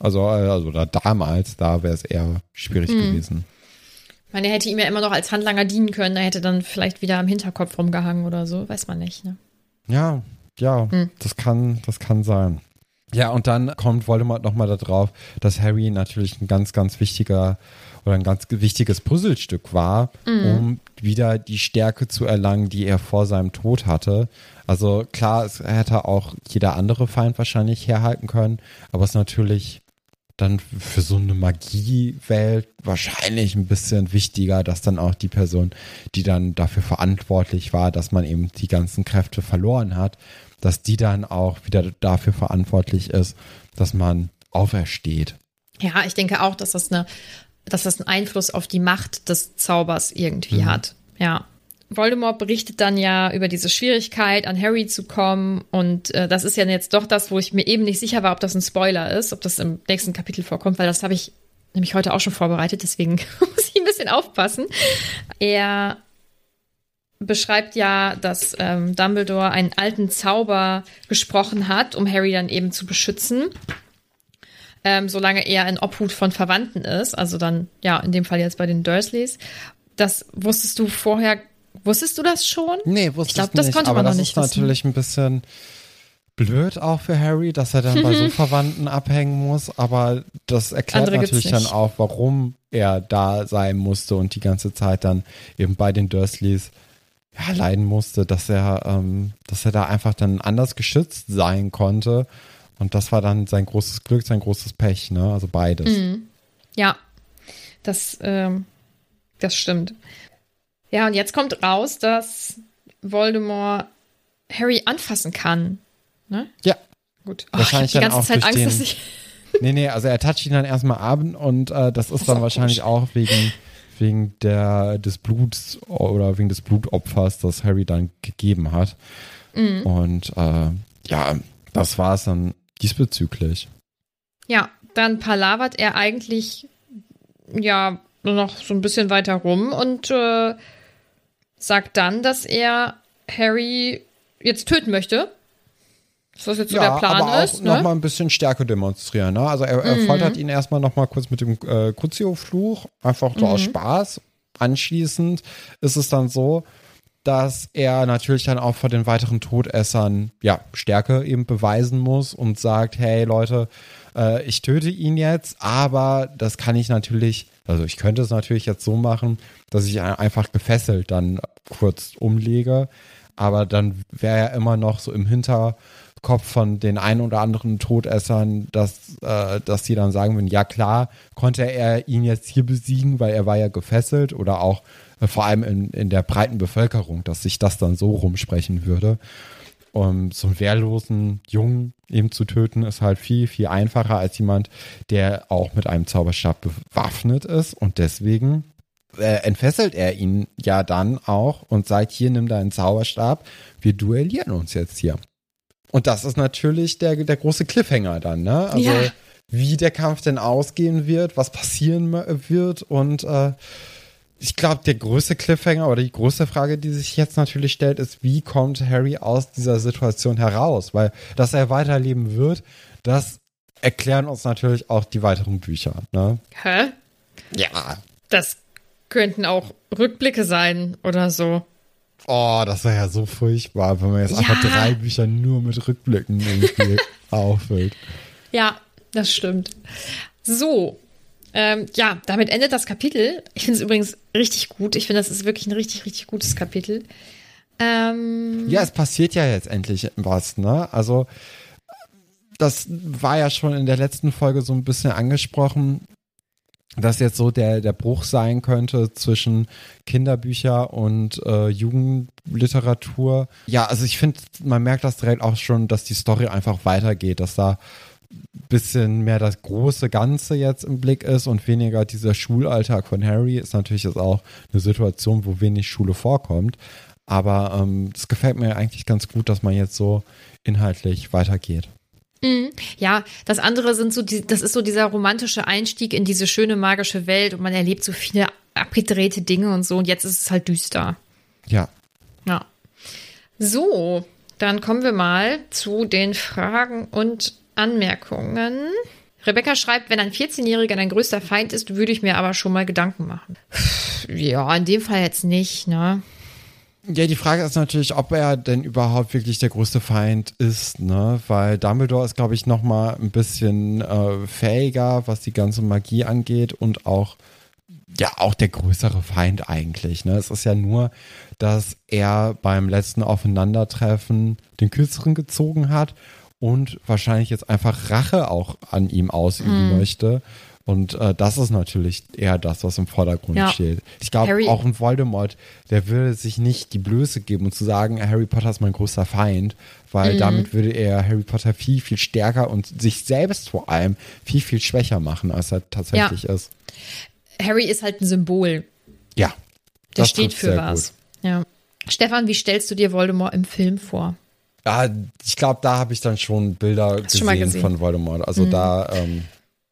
also, äh, also da damals, da wäre es eher schwierig Mhm. gewesen. Ich meine, er hätte ihm ja immer noch als Handlanger dienen können. Er hätte dann vielleicht wieder am Hinterkopf rumgehangen oder so. Weiß man nicht, ne? Ja, ja, Hm. das kann, das kann sein. Ja, und dann kommt Voldemort nochmal darauf, dass Harry natürlich ein ganz, ganz wichtiger oder ein ganz wichtiges Puzzlestück war, um wieder die Stärke zu erlangen, die er vor seinem Tod hatte. Also klar, es hätte auch jeder andere Feind wahrscheinlich herhalten können, aber es ist natürlich dann für so eine Magiewelt wahrscheinlich ein bisschen wichtiger, dass dann auch die Person, die dann dafür verantwortlich war, dass man eben die ganzen Kräfte verloren hat, dass die dann auch wieder dafür verantwortlich ist, dass man aufersteht. Ja, ich denke auch, dass das eine, dass das einen Einfluss auf die Macht des Zaubers irgendwie Mhm. hat. Ja. Voldemort berichtet dann ja über diese Schwierigkeit, an Harry zu kommen. Und äh, das ist ja jetzt doch das, wo ich mir eben nicht sicher war, ob das ein Spoiler ist, ob das im nächsten Kapitel vorkommt, weil das habe ich nämlich heute auch schon vorbereitet, deswegen muss ich ein bisschen aufpassen. Er beschreibt ja, dass ähm, Dumbledore einen alten Zauber gesprochen hat, um Harry dann eben zu beschützen ähm, solange er in Obhut von Verwandten ist, also dann, ja, in dem Fall jetzt bei den Dursleys. Das wusstest du vorher, wusstest du das schon? Nee, wusste Ich glaub, ich das nicht, konnte aber man noch das nicht ist wissen. natürlich ein bisschen blöd auch für Harry, dass er dann bei so Verwandten abhängen muss, aber das erklärt Andere natürlich dann auch, warum er da sein musste und die ganze Zeit dann eben bei den Dursleys ja, leiden musste, dass er, ähm, dass er da einfach dann anders geschützt sein konnte. Und das war dann sein großes Glück, sein großes Pech, ne? Also beides. Mhm. Ja, das, ähm, das stimmt. Ja, und jetzt kommt raus, dass Voldemort Harry anfassen kann. Ne? Ja. Gut. Oh, ich habe Wahrscheinlich die ganze Zeit Angst, den- dass ich. Nee, nee, also er toucht ihn dann erstmal ab und äh, das ist dann auch wahrscheinlich auch wegen, wegen der, des Bluts oder wegen des Blutopfers, das Harry dann gegeben hat. Mhm. Und äh, ja, das war es dann diesbezüglich. Ja, dann palavert er eigentlich ja noch so ein bisschen weiter rum und äh, sagt dann, dass er Harry jetzt töten möchte. Das jetzt so der Plan aber auch ist. noch Ne? mal ein bisschen Stärke demonstrieren. Ne? Also er, er foltert ihn erstmal noch mal kurz mit dem äh, Crucio-Fluch, einfach so aus Spaß. Anschließend ist es dann so, dass er natürlich dann auch vor den weiteren Todessern ja Stärke eben beweisen muss und sagt, hey Leute, äh, ich töte ihn jetzt, aber das kann ich natürlich, also ich könnte es natürlich jetzt so machen, dass ich ein- einfach gefesselt dann kurz umlege, aber dann wäre er immer noch so im Hinterkopf von den ein oder anderen Todessern, dass, äh, dass die dann sagen würden, ja klar, konnte er ihn jetzt hier besiegen, weil er war ja gefesselt oder auch äh, vor allem in, in der breiten Bevölkerung, dass sich das dann so rumsprechen würde. Um so einen wehrlosen Jungen eben zu töten, ist halt viel, viel einfacher als jemand, der auch mit einem Zauberstab bewaffnet ist. Und deswegen äh, entfesselt er ihn ja dann auch und sagt, hier nimm deinen Zauberstab, wir duellieren uns jetzt hier. Und das ist natürlich der, der große Cliffhanger dann, ne? Also Ja. wie der Kampf denn ausgehen wird, was passieren wird und äh, ich glaube, der größte Cliffhanger oder die größte Frage, die sich jetzt natürlich stellt, ist, wie kommt Harry aus dieser Situation heraus? Weil, dass er weiterleben wird, das erklären uns natürlich auch die weiteren Bücher. Ne? Hä? Ja. Das könnten auch Rückblicke sein oder so. Oh, das wäre ja so furchtbar, wenn man jetzt Ja. einfach drei Bücher nur mit Rückblicken irgendwie auffüllt. Ja, das stimmt. So. Ähm, ja, damit endet das Kapitel. Ich finde es übrigens richtig gut. Ich finde, das ist wirklich ein richtig, richtig gutes Kapitel. Ähm, Ja, es passiert ja jetzt endlich was, ne? Also, das war ja schon in der letzten Folge so ein bisschen angesprochen, dass jetzt so der, der Bruch sein könnte zwischen Kinderbücher und äh, Jugendliteratur. Ja, also ich finde, man merkt das direkt auch schon, dass die Story einfach weitergeht, dass da bisschen mehr das große Ganze jetzt im Blick ist und weniger dieser Schulalltag von Harry ist natürlich jetzt auch eine Situation, wo wenig Schule vorkommt. Aber ähm, es gefällt mir eigentlich ganz gut, dass man jetzt so inhaltlich weitergeht. Ja, das andere sind so, die, das ist so dieser romantische Einstieg in diese schöne magische Welt und man erlebt so viele abgedrehte Dinge und so und jetzt ist es halt düster. Ja. Ja. So, dann kommen wir mal zu den Fragen und Anmerkungen. Rebecca schreibt, wenn ein 14-Jähriger dein größter Feind ist, würde ich mir aber schon mal Gedanken machen. Ja, in dem Fall jetzt nicht, ne? Ja, die Frage ist natürlich, ob er denn überhaupt wirklich der größte Feind ist, ne? Weil Dumbledore ist, glaube ich, noch mal ein bisschen äh, fähiger, was die ganze Magie angeht und auch ja auch der größere Feind eigentlich. Ne? Es ist ja nur, dass er beim letzten Aufeinandertreffen den kürzeren gezogen hat und wahrscheinlich jetzt einfach Rache auch an ihm ausüben Mhm. möchte. Und äh, das ist natürlich eher das, was im Vordergrund Ja. steht. Ich glaube, auch ein Voldemort, der würde sich nicht die Blöße geben und zu sagen, Harry Potter ist mein größter Feind, weil Mhm. damit würde er Harry Potter viel, viel stärker und sich selbst vor allem viel, viel schwächer machen, als er tatsächlich ist. Harry ist halt ein Symbol. Ja. Der das steht für was. gut. Ja. Stefan, wie stellst du dir Voldemort im Film vor? Ja, ich glaube, da habe ich dann schon Bilder du schon gesehen, gesehen? von Voldemort. Also da, ähm,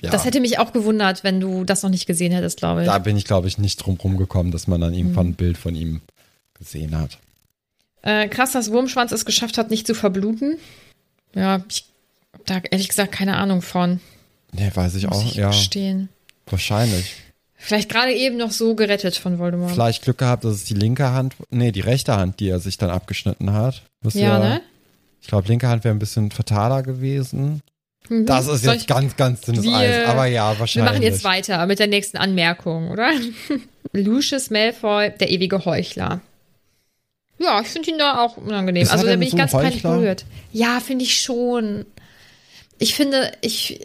ja, Das hätte mich auch gewundert, wenn du das noch nicht gesehen hättest, glaube ich. da bin ich, glaube ich, nicht drum rumgekommen, dass man dann irgendwann Mhm. ein Bild von ihm gesehen hat. Äh, krass, dass Wurmschwanz es geschafft hat, nicht zu verbluten. Ja, ich hab da ehrlich gesagt keine Ahnung von. Nee, weiß ich Muss auch. ich ja, gestehen. wahrscheinlich. Vielleicht gerade eben noch so gerettet von Voldemort. Vielleicht Glück gehabt, dass es die linke Hand, nee, die rechte Hand, die er sich dann abgeschnitten hat. Müsste ja, ne? Ich glaube, linke Hand wäre ein bisschen fataler gewesen. Mhm. Das ist Soll jetzt ich- ganz, ganz dünnes Wir- Eis. Aber ja, Wir wahrscheinlich. machen jetzt weiter mit der nächsten Anmerkung, oder? Lucius Malfoy, der ewige Heuchler. Ja, ich finde ihn da auch unangenehm. Ist also da bin ich so ein ganz peinlich Heuchler? berührt. Ja, finde ich schon. Ich finde, ich,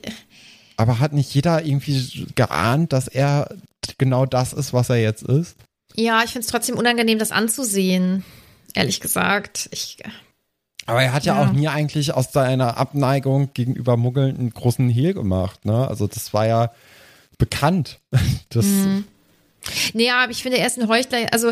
Aber hat nicht jeder irgendwie geahnt, dass er genau das ist, was er jetzt ist? ja, ich finde es trotzdem unangenehm, das anzusehen. Ehrlich gesagt. Ich, Aber er hat ja, Ja. auch nie eigentlich aus seiner Abneigung gegenüber Muggeln einen großen Hehl gemacht, ne? Also das war ja bekannt. Das, Mhm. Nee, aber ich finde, er ist ein Heuchler. Also,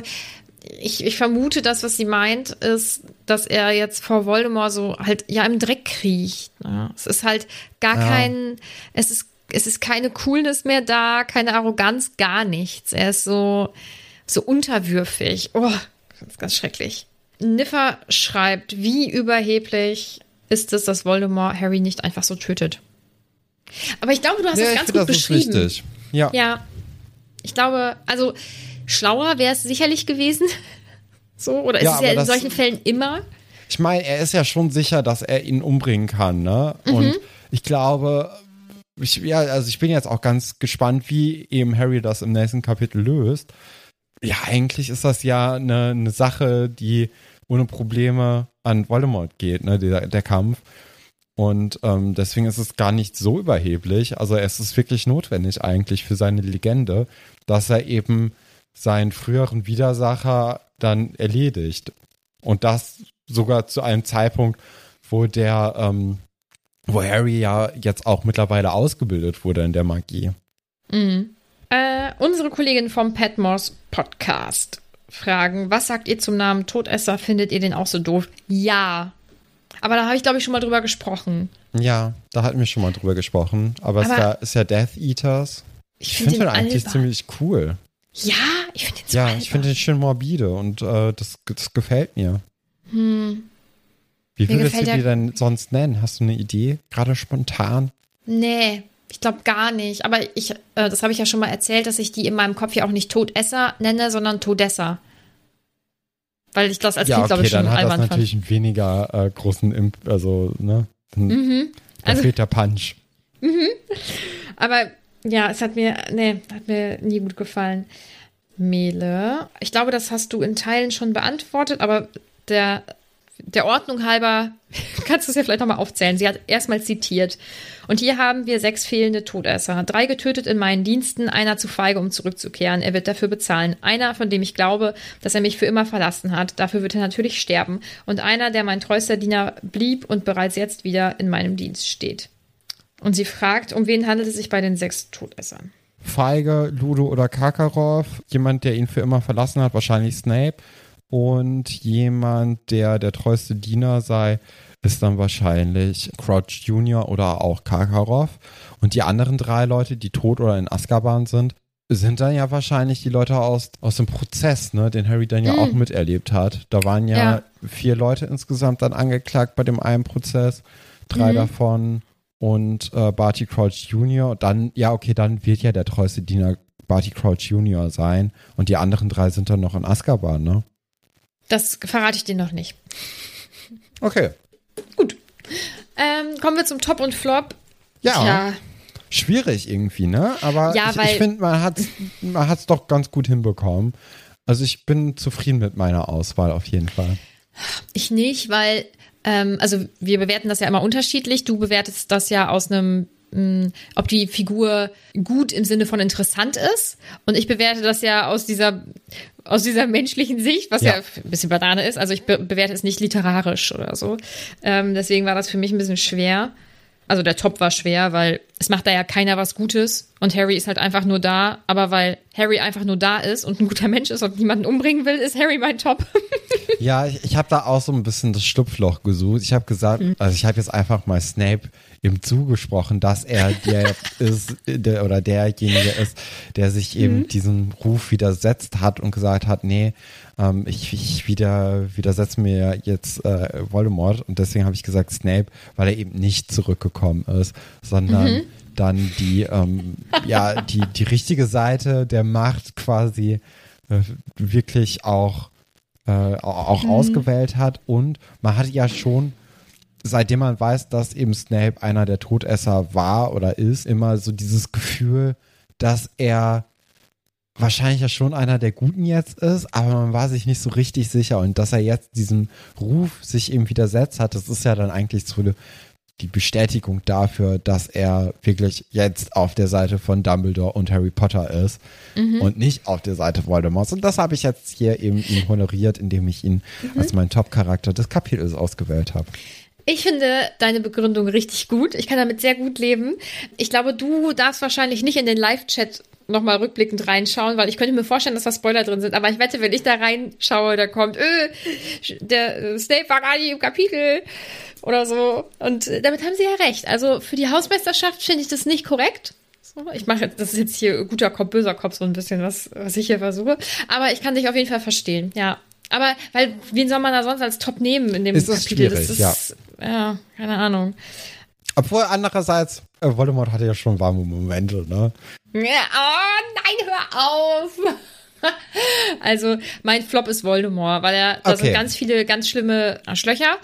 ich, ich vermute, das, was sie meint, ist, dass er jetzt vor Voldemort so halt ja im Dreck kriecht. Ne? Es ist halt gar Ja. kein, es ist, es ist keine Coolness mehr da, keine Arroganz, gar nichts. Er ist so, so unterwürfig. Oh, ganz, ganz schrecklich. Niffer schreibt, wie überheblich ist es, dass Voldemort Harry nicht einfach so tötet. Aber ich glaube, du hast Ja, das ich ganz gut das ist beschrieben. richtig. Ja. Ja, ich glaube, also schlauer wäre es sicherlich gewesen. So, oder ist Ja, es aber ja in solchen Fällen immer? Ich meine, er ist ja schon sicher, dass er ihn umbringen kann, ne? Mhm. Und ich glaube, ich, ja, also ich bin jetzt auch ganz gespannt, wie eben Harry das im nächsten Kapitel löst. Ja, eigentlich ist das ja eine, eine Sache, die ohne Probleme an Voldemort geht, ne, der, der Kampf. Und ähm, deswegen ist es gar nicht so überheblich. Also es ist wirklich notwendig eigentlich für seine Legende, dass er eben seinen früheren Widersacher dann erledigt. Und das sogar zu einem Zeitpunkt, wo der, ähm, wo Harry ja jetzt auch mittlerweile ausgebildet wurde in der Magie. Äh, unsere Kollegin vom Patmos Podcast fragen, was sagt ihr zum Namen Todesser? Findet ihr den auch so doof? Ja. Aber da habe ich, glaube ich, schon mal drüber gesprochen. Ja, da hatten wir schon mal drüber gesprochen. Aber, es Aber- war, ist ja Death Eaters. Ich, Ich finde finde den den eigentlich ziemlich cool. Ja, ich finde den so Ja, albern. ich finde den schön morbide und äh, das, das gefällt mir. Hm. Wie würdest du die denn sonst nennen? Hast du eine Idee? Gerade spontan? Nee, ich glaube gar nicht. Aber ich, äh, das habe ich ja schon mal erzählt, dass ich die in meinem Kopf ja auch nicht Todesser nenne, sondern Todesser. Weil ich das als ja, Kind, glaube okay, ich, schon dann hat das albern fand. natürlich einen weniger äh, großen Imp, also, ne? Mhm. Da Also- fehlt der Punch. Aber ja, es hat mir, nee, hat mir nie gut gefallen. Mele, ich glaube, das hast du in Teilen schon beantwortet, aber der, der Ordnung halber kannst du es ja vielleicht nochmal aufzählen. Sie hat erstmal zitiert. Und hier haben wir sechs fehlende Todesser. Drei getötet in meinen Diensten, einer zu feige, um zurückzukehren. Er wird dafür bezahlen. Einer, von dem ich glaube, dass er mich für immer verlassen hat. Dafür wird er natürlich sterben. Und einer, der mein treuster Diener blieb und bereits jetzt wieder in meinem Dienst steht. Und sie fragt, um wen handelt es sich bei den sechs Todessern? Feige, Ludo oder Karkaroff, jemand, der ihn für immer verlassen hat, wahrscheinlich Snape. Und jemand, der der treueste Diener sei, ist dann wahrscheinlich Crouch Jr. oder auch Karkaroff. Und die anderen drei Leute, die tot oder in Azkaban sind, sind dann ja wahrscheinlich die Leute aus, aus dem Prozess, ne, den Harry dann ja Mhm. auch miterlebt hat. Da waren ja, Ja. vier Leute insgesamt dann angeklagt bei dem einen Prozess, drei Mhm. davon und äh, Barty Crouch Jr. Dann, ja, okay, dann wird ja der treueste Diener Barty Crouch Jr. sein und die anderen drei sind dann noch in Azkaban, ne? Das verrate ich dir noch nicht. Okay. Ähm, kommen wir zum Top und Flop. Ja, Tja, schwierig irgendwie, ne? Aber Ja, ich, ich finde, man hat es man hat's doch ganz gut hinbekommen. Also ich bin zufrieden mit meiner Auswahl auf jeden Fall. ich nicht, weil, ähm, also wir bewerten das ja immer unterschiedlich. Du bewertest das ja aus einem, mh, ob die Figur gut im Sinne von interessant ist. Und ich bewerte das ja aus dieser, aus dieser menschlichen Sicht, was ja, Ja. ein bisschen Banane ist. Also ich be bewerte es nicht literarisch oder so. Ähm, deswegen war das für mich ein bisschen schwer. Also der Top war schwer, weil es macht da ja keiner was Gutes und Harry ist halt einfach nur da. Aber weil Harry einfach nur da ist und ein guter Mensch ist und niemanden umbringen will, ist Harry mein Top. Ja, ich, ich habe da auch so ein bisschen das Schlupfloch gesucht. Ich habe gesagt, Mhm. also ich habe jetzt einfach mal Snape ihm zugesprochen, dass er der ist der, oder derjenige ist, der sich eben Mhm. diesem Ruf widersetzt hat und gesagt hat, nee, ähm, ich, ich wieder widersetze mir jetzt äh, Voldemort und deswegen habe ich gesagt Snape, weil er eben nicht zurückgekommen ist, sondern Mhm. dann die ähm, ja die die richtige Seite der Macht quasi äh, wirklich auch äh, auch Mhm. ausgewählt hat. Und man hat ja schon, seitdem man weiß, dass eben Snape einer der Todesser war oder ist, immer so dieses Gefühl, dass er wahrscheinlich ja schon einer der Guten jetzt ist, aber man war sich nicht so richtig sicher. Und dass er jetzt diesem Ruf sich eben widersetzt hat, das ist ja dann eigentlich so die Bestätigung dafür, dass er wirklich jetzt auf der Seite von Dumbledore und Harry Potter ist und nicht auf der Seite Voldemorts. Und das habe ich jetzt hier eben ihm honoriert, indem ich ihn als meinen Top-Charakter des Kapitels ausgewählt habe. Ich finde deine Begründung richtig gut. Ich kann damit sehr gut leben. Ich glaube, du darfst wahrscheinlich nicht in den Live-Chat nochmal rückblickend reinschauen, weil ich könnte mir vorstellen, dass da Spoiler drin sind. Aber ich wette, wenn ich da reinschaue, da kommt, öh, der äh, Snape war gar nicht im Kapitel oder so. Und äh, damit haben sie ja recht. Also für die Hausmeisterschaft finde ich das nicht korrekt. So, ich mache, das ist jetzt hier guter Kopf, böser Kopf, so ein bisschen, was, was ich hier versuche. Aber ich kann dich auf jeden Fall verstehen, ja. Aber, weil, wen soll man da sonst als Top nehmen in dem Ist das Kapitel? schwierig, das ist, ja, keine Ahnung. Obwohl andererseits, äh, Voldemort hatte ja schon warme Momente, ne? Ja, oh nein, hör auf! also, mein Flop ist Voldemort, weil er, da Okay. sind ganz viele ganz schlimme Arschlöcher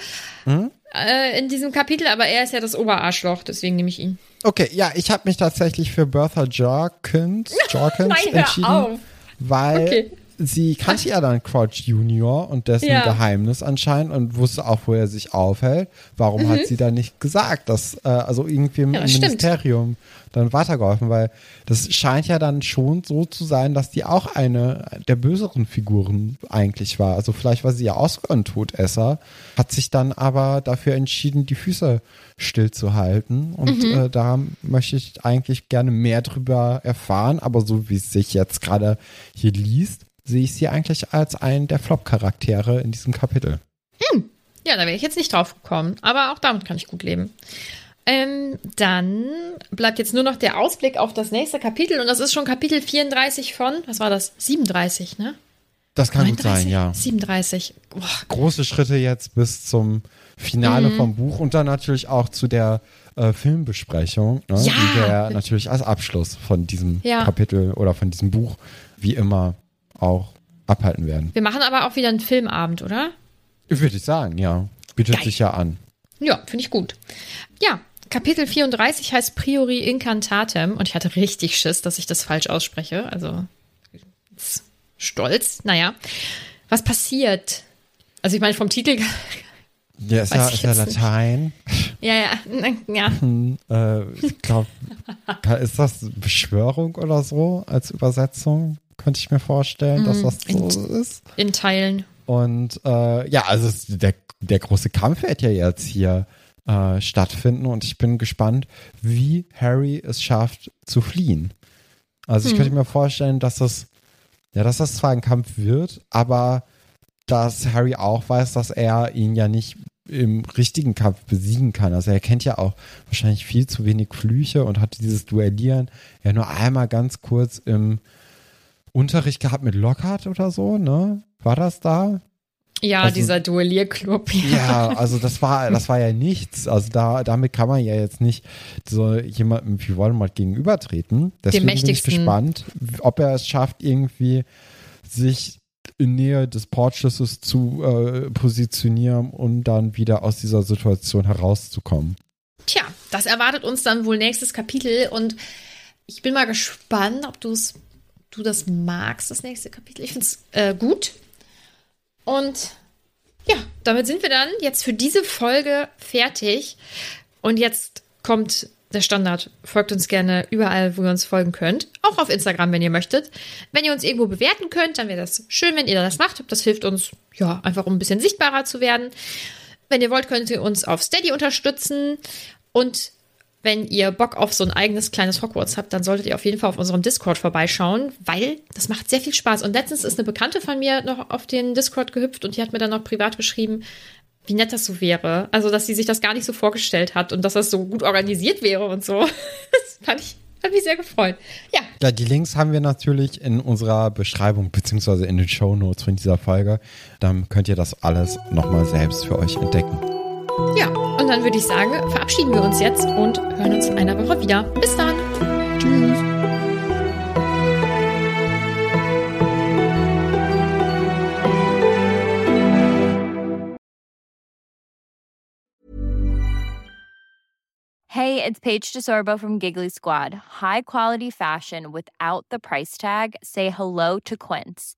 äh, in diesem Kapitel, aber er ist ja das Oberarschloch, deswegen nehme ich ihn. Okay, ja, ich habe mich tatsächlich für Bertha Jorkins, Jorkins Nein, entschieden, auf. weil Okay. Sie kannte ja dann Crouch Junior und dessen Ja. Geheimnis anscheinend und wusste auch, wo er sich aufhält. Warum hat sie dann nicht gesagt, dass äh, also irgendwie im Mhm. Ja, stimmt. Ministerium dann weitergeholfen, weil das scheint ja dann schon so zu sein, dass die auch eine der böseren Figuren eigentlich war. Also vielleicht war sie ja auch ein Todesser, hat sich dann aber dafür entschieden, die Füße stillzuhalten. Und Mhm. äh, da möchte ich eigentlich gerne mehr drüber erfahren, aber so wie es sich jetzt gerade hier liest, sehe ich sie eigentlich als einen der Flop-Charaktere in diesem Kapitel. Ja, da wäre ich jetzt nicht drauf gekommen, aber auch damit kann ich gut leben. Ähm, dann bleibt jetzt nur noch der Ausblick auf das nächste Kapitel und das ist schon Kapitel 34 von, was war das? 37, ne? Das kann gut 39? sein, ja. 37. Boah, Große Schritte jetzt bis zum Finale Mhm. vom Buch und dann natürlich auch zu der äh, Filmbesprechung, ne, Ja. die wir natürlich als Abschluss von diesem Ja. Kapitel oder von diesem Buch wie immer auch abhalten werden. Wir machen aber auch wieder einen Filmabend, oder? Würde ich sagen, ja. Bietet Geil. sich ja an. Ja, finde ich gut. Ja, Kapitel 34 heißt Priori Incantatem und ich hatte richtig Schiss, dass ich das falsch ausspreche. Also stolz. Naja, was passiert? Also ich meine vom Titel. Ja, ist ja, ich ist ja jetzt nicht. Latein. ja, ja, ja. Äh, ich glaube, ist das Beschwörung oder so als Übersetzung? Könnte ich mir vorstellen, dass das so ist. In Teilen. Und äh, ja, also der, der große Kampf wird ja jetzt hier äh, stattfinden und ich bin gespannt, wie Harry es schafft zu fliehen. Also ich könnte mir vorstellen, dass das, ja, dass das zwar ein Kampf wird, aber dass Harry auch weiß, dass er ihn ja nicht im richtigen Kampf besiegen kann. Also er kennt ja auch wahrscheinlich viel zu wenig Flüche und hat dieses Duellieren ja nur einmal ganz kurz im Unterricht gehabt mit Lockhart oder so, ne? War das da? Ja, also, dieser Duellierclub. Ja. ja, also das war, das war ja nichts. Also da, damit kann man ja jetzt nicht so jemandem wie Voldemort gegenübertreten. Deswegen bin ich gespannt, ob er es schafft, irgendwie sich in Nähe des Portschlüssels zu äh, positionieren und dann wieder aus dieser Situation herauszukommen. Tja, das erwartet uns dann wohl nächstes Kapitel und ich bin mal gespannt, ob du's, du das magst, das nächste Kapitel. Ich finde es äh, gut. Und ja, damit sind wir dann jetzt für diese Folge fertig. Und jetzt kommt der Standard. Folgt uns gerne überall, wo ihr uns folgen könnt. Auch auf Instagram, wenn ihr möchtet. Wenn ihr uns irgendwo bewerten könnt, dann wäre das schön, wenn ihr das macht. Das hilft uns, ja, einfach um ein bisschen sichtbarer zu werden. Wenn ihr wollt, könnt ihr uns auf Steady unterstützen. Und wenn ihr Bock auf so ein eigenes kleines Hogwarts habt, dann solltet ihr auf jeden Fall auf unserem Discord vorbeischauen, weil das macht sehr viel Spaß. Und letztens ist eine Bekannte von mir noch auf den Discord gehüpft und die hat mir dann noch privat geschrieben, wie nett das so wäre. Also, dass sie sich das gar nicht so vorgestellt hat und dass das so gut organisiert wäre und so. Das fand ich, hat mich sehr gefreut. Ja. Ja, die Links haben wir natürlich in unserer Beschreibung beziehungsweise in den Show Notes von dieser Folge. Dann könnt ihr das alles nochmal selbst für euch entdecken. Ja, dann würde ich sagen, verabschieden wir uns jetzt und hören uns in einer Woche wieder. Bis dann. Tschüss. Hey, it's Paige DeSorbo from Giggly Squad. High quality fashion without the price tag. Say hello to Quince.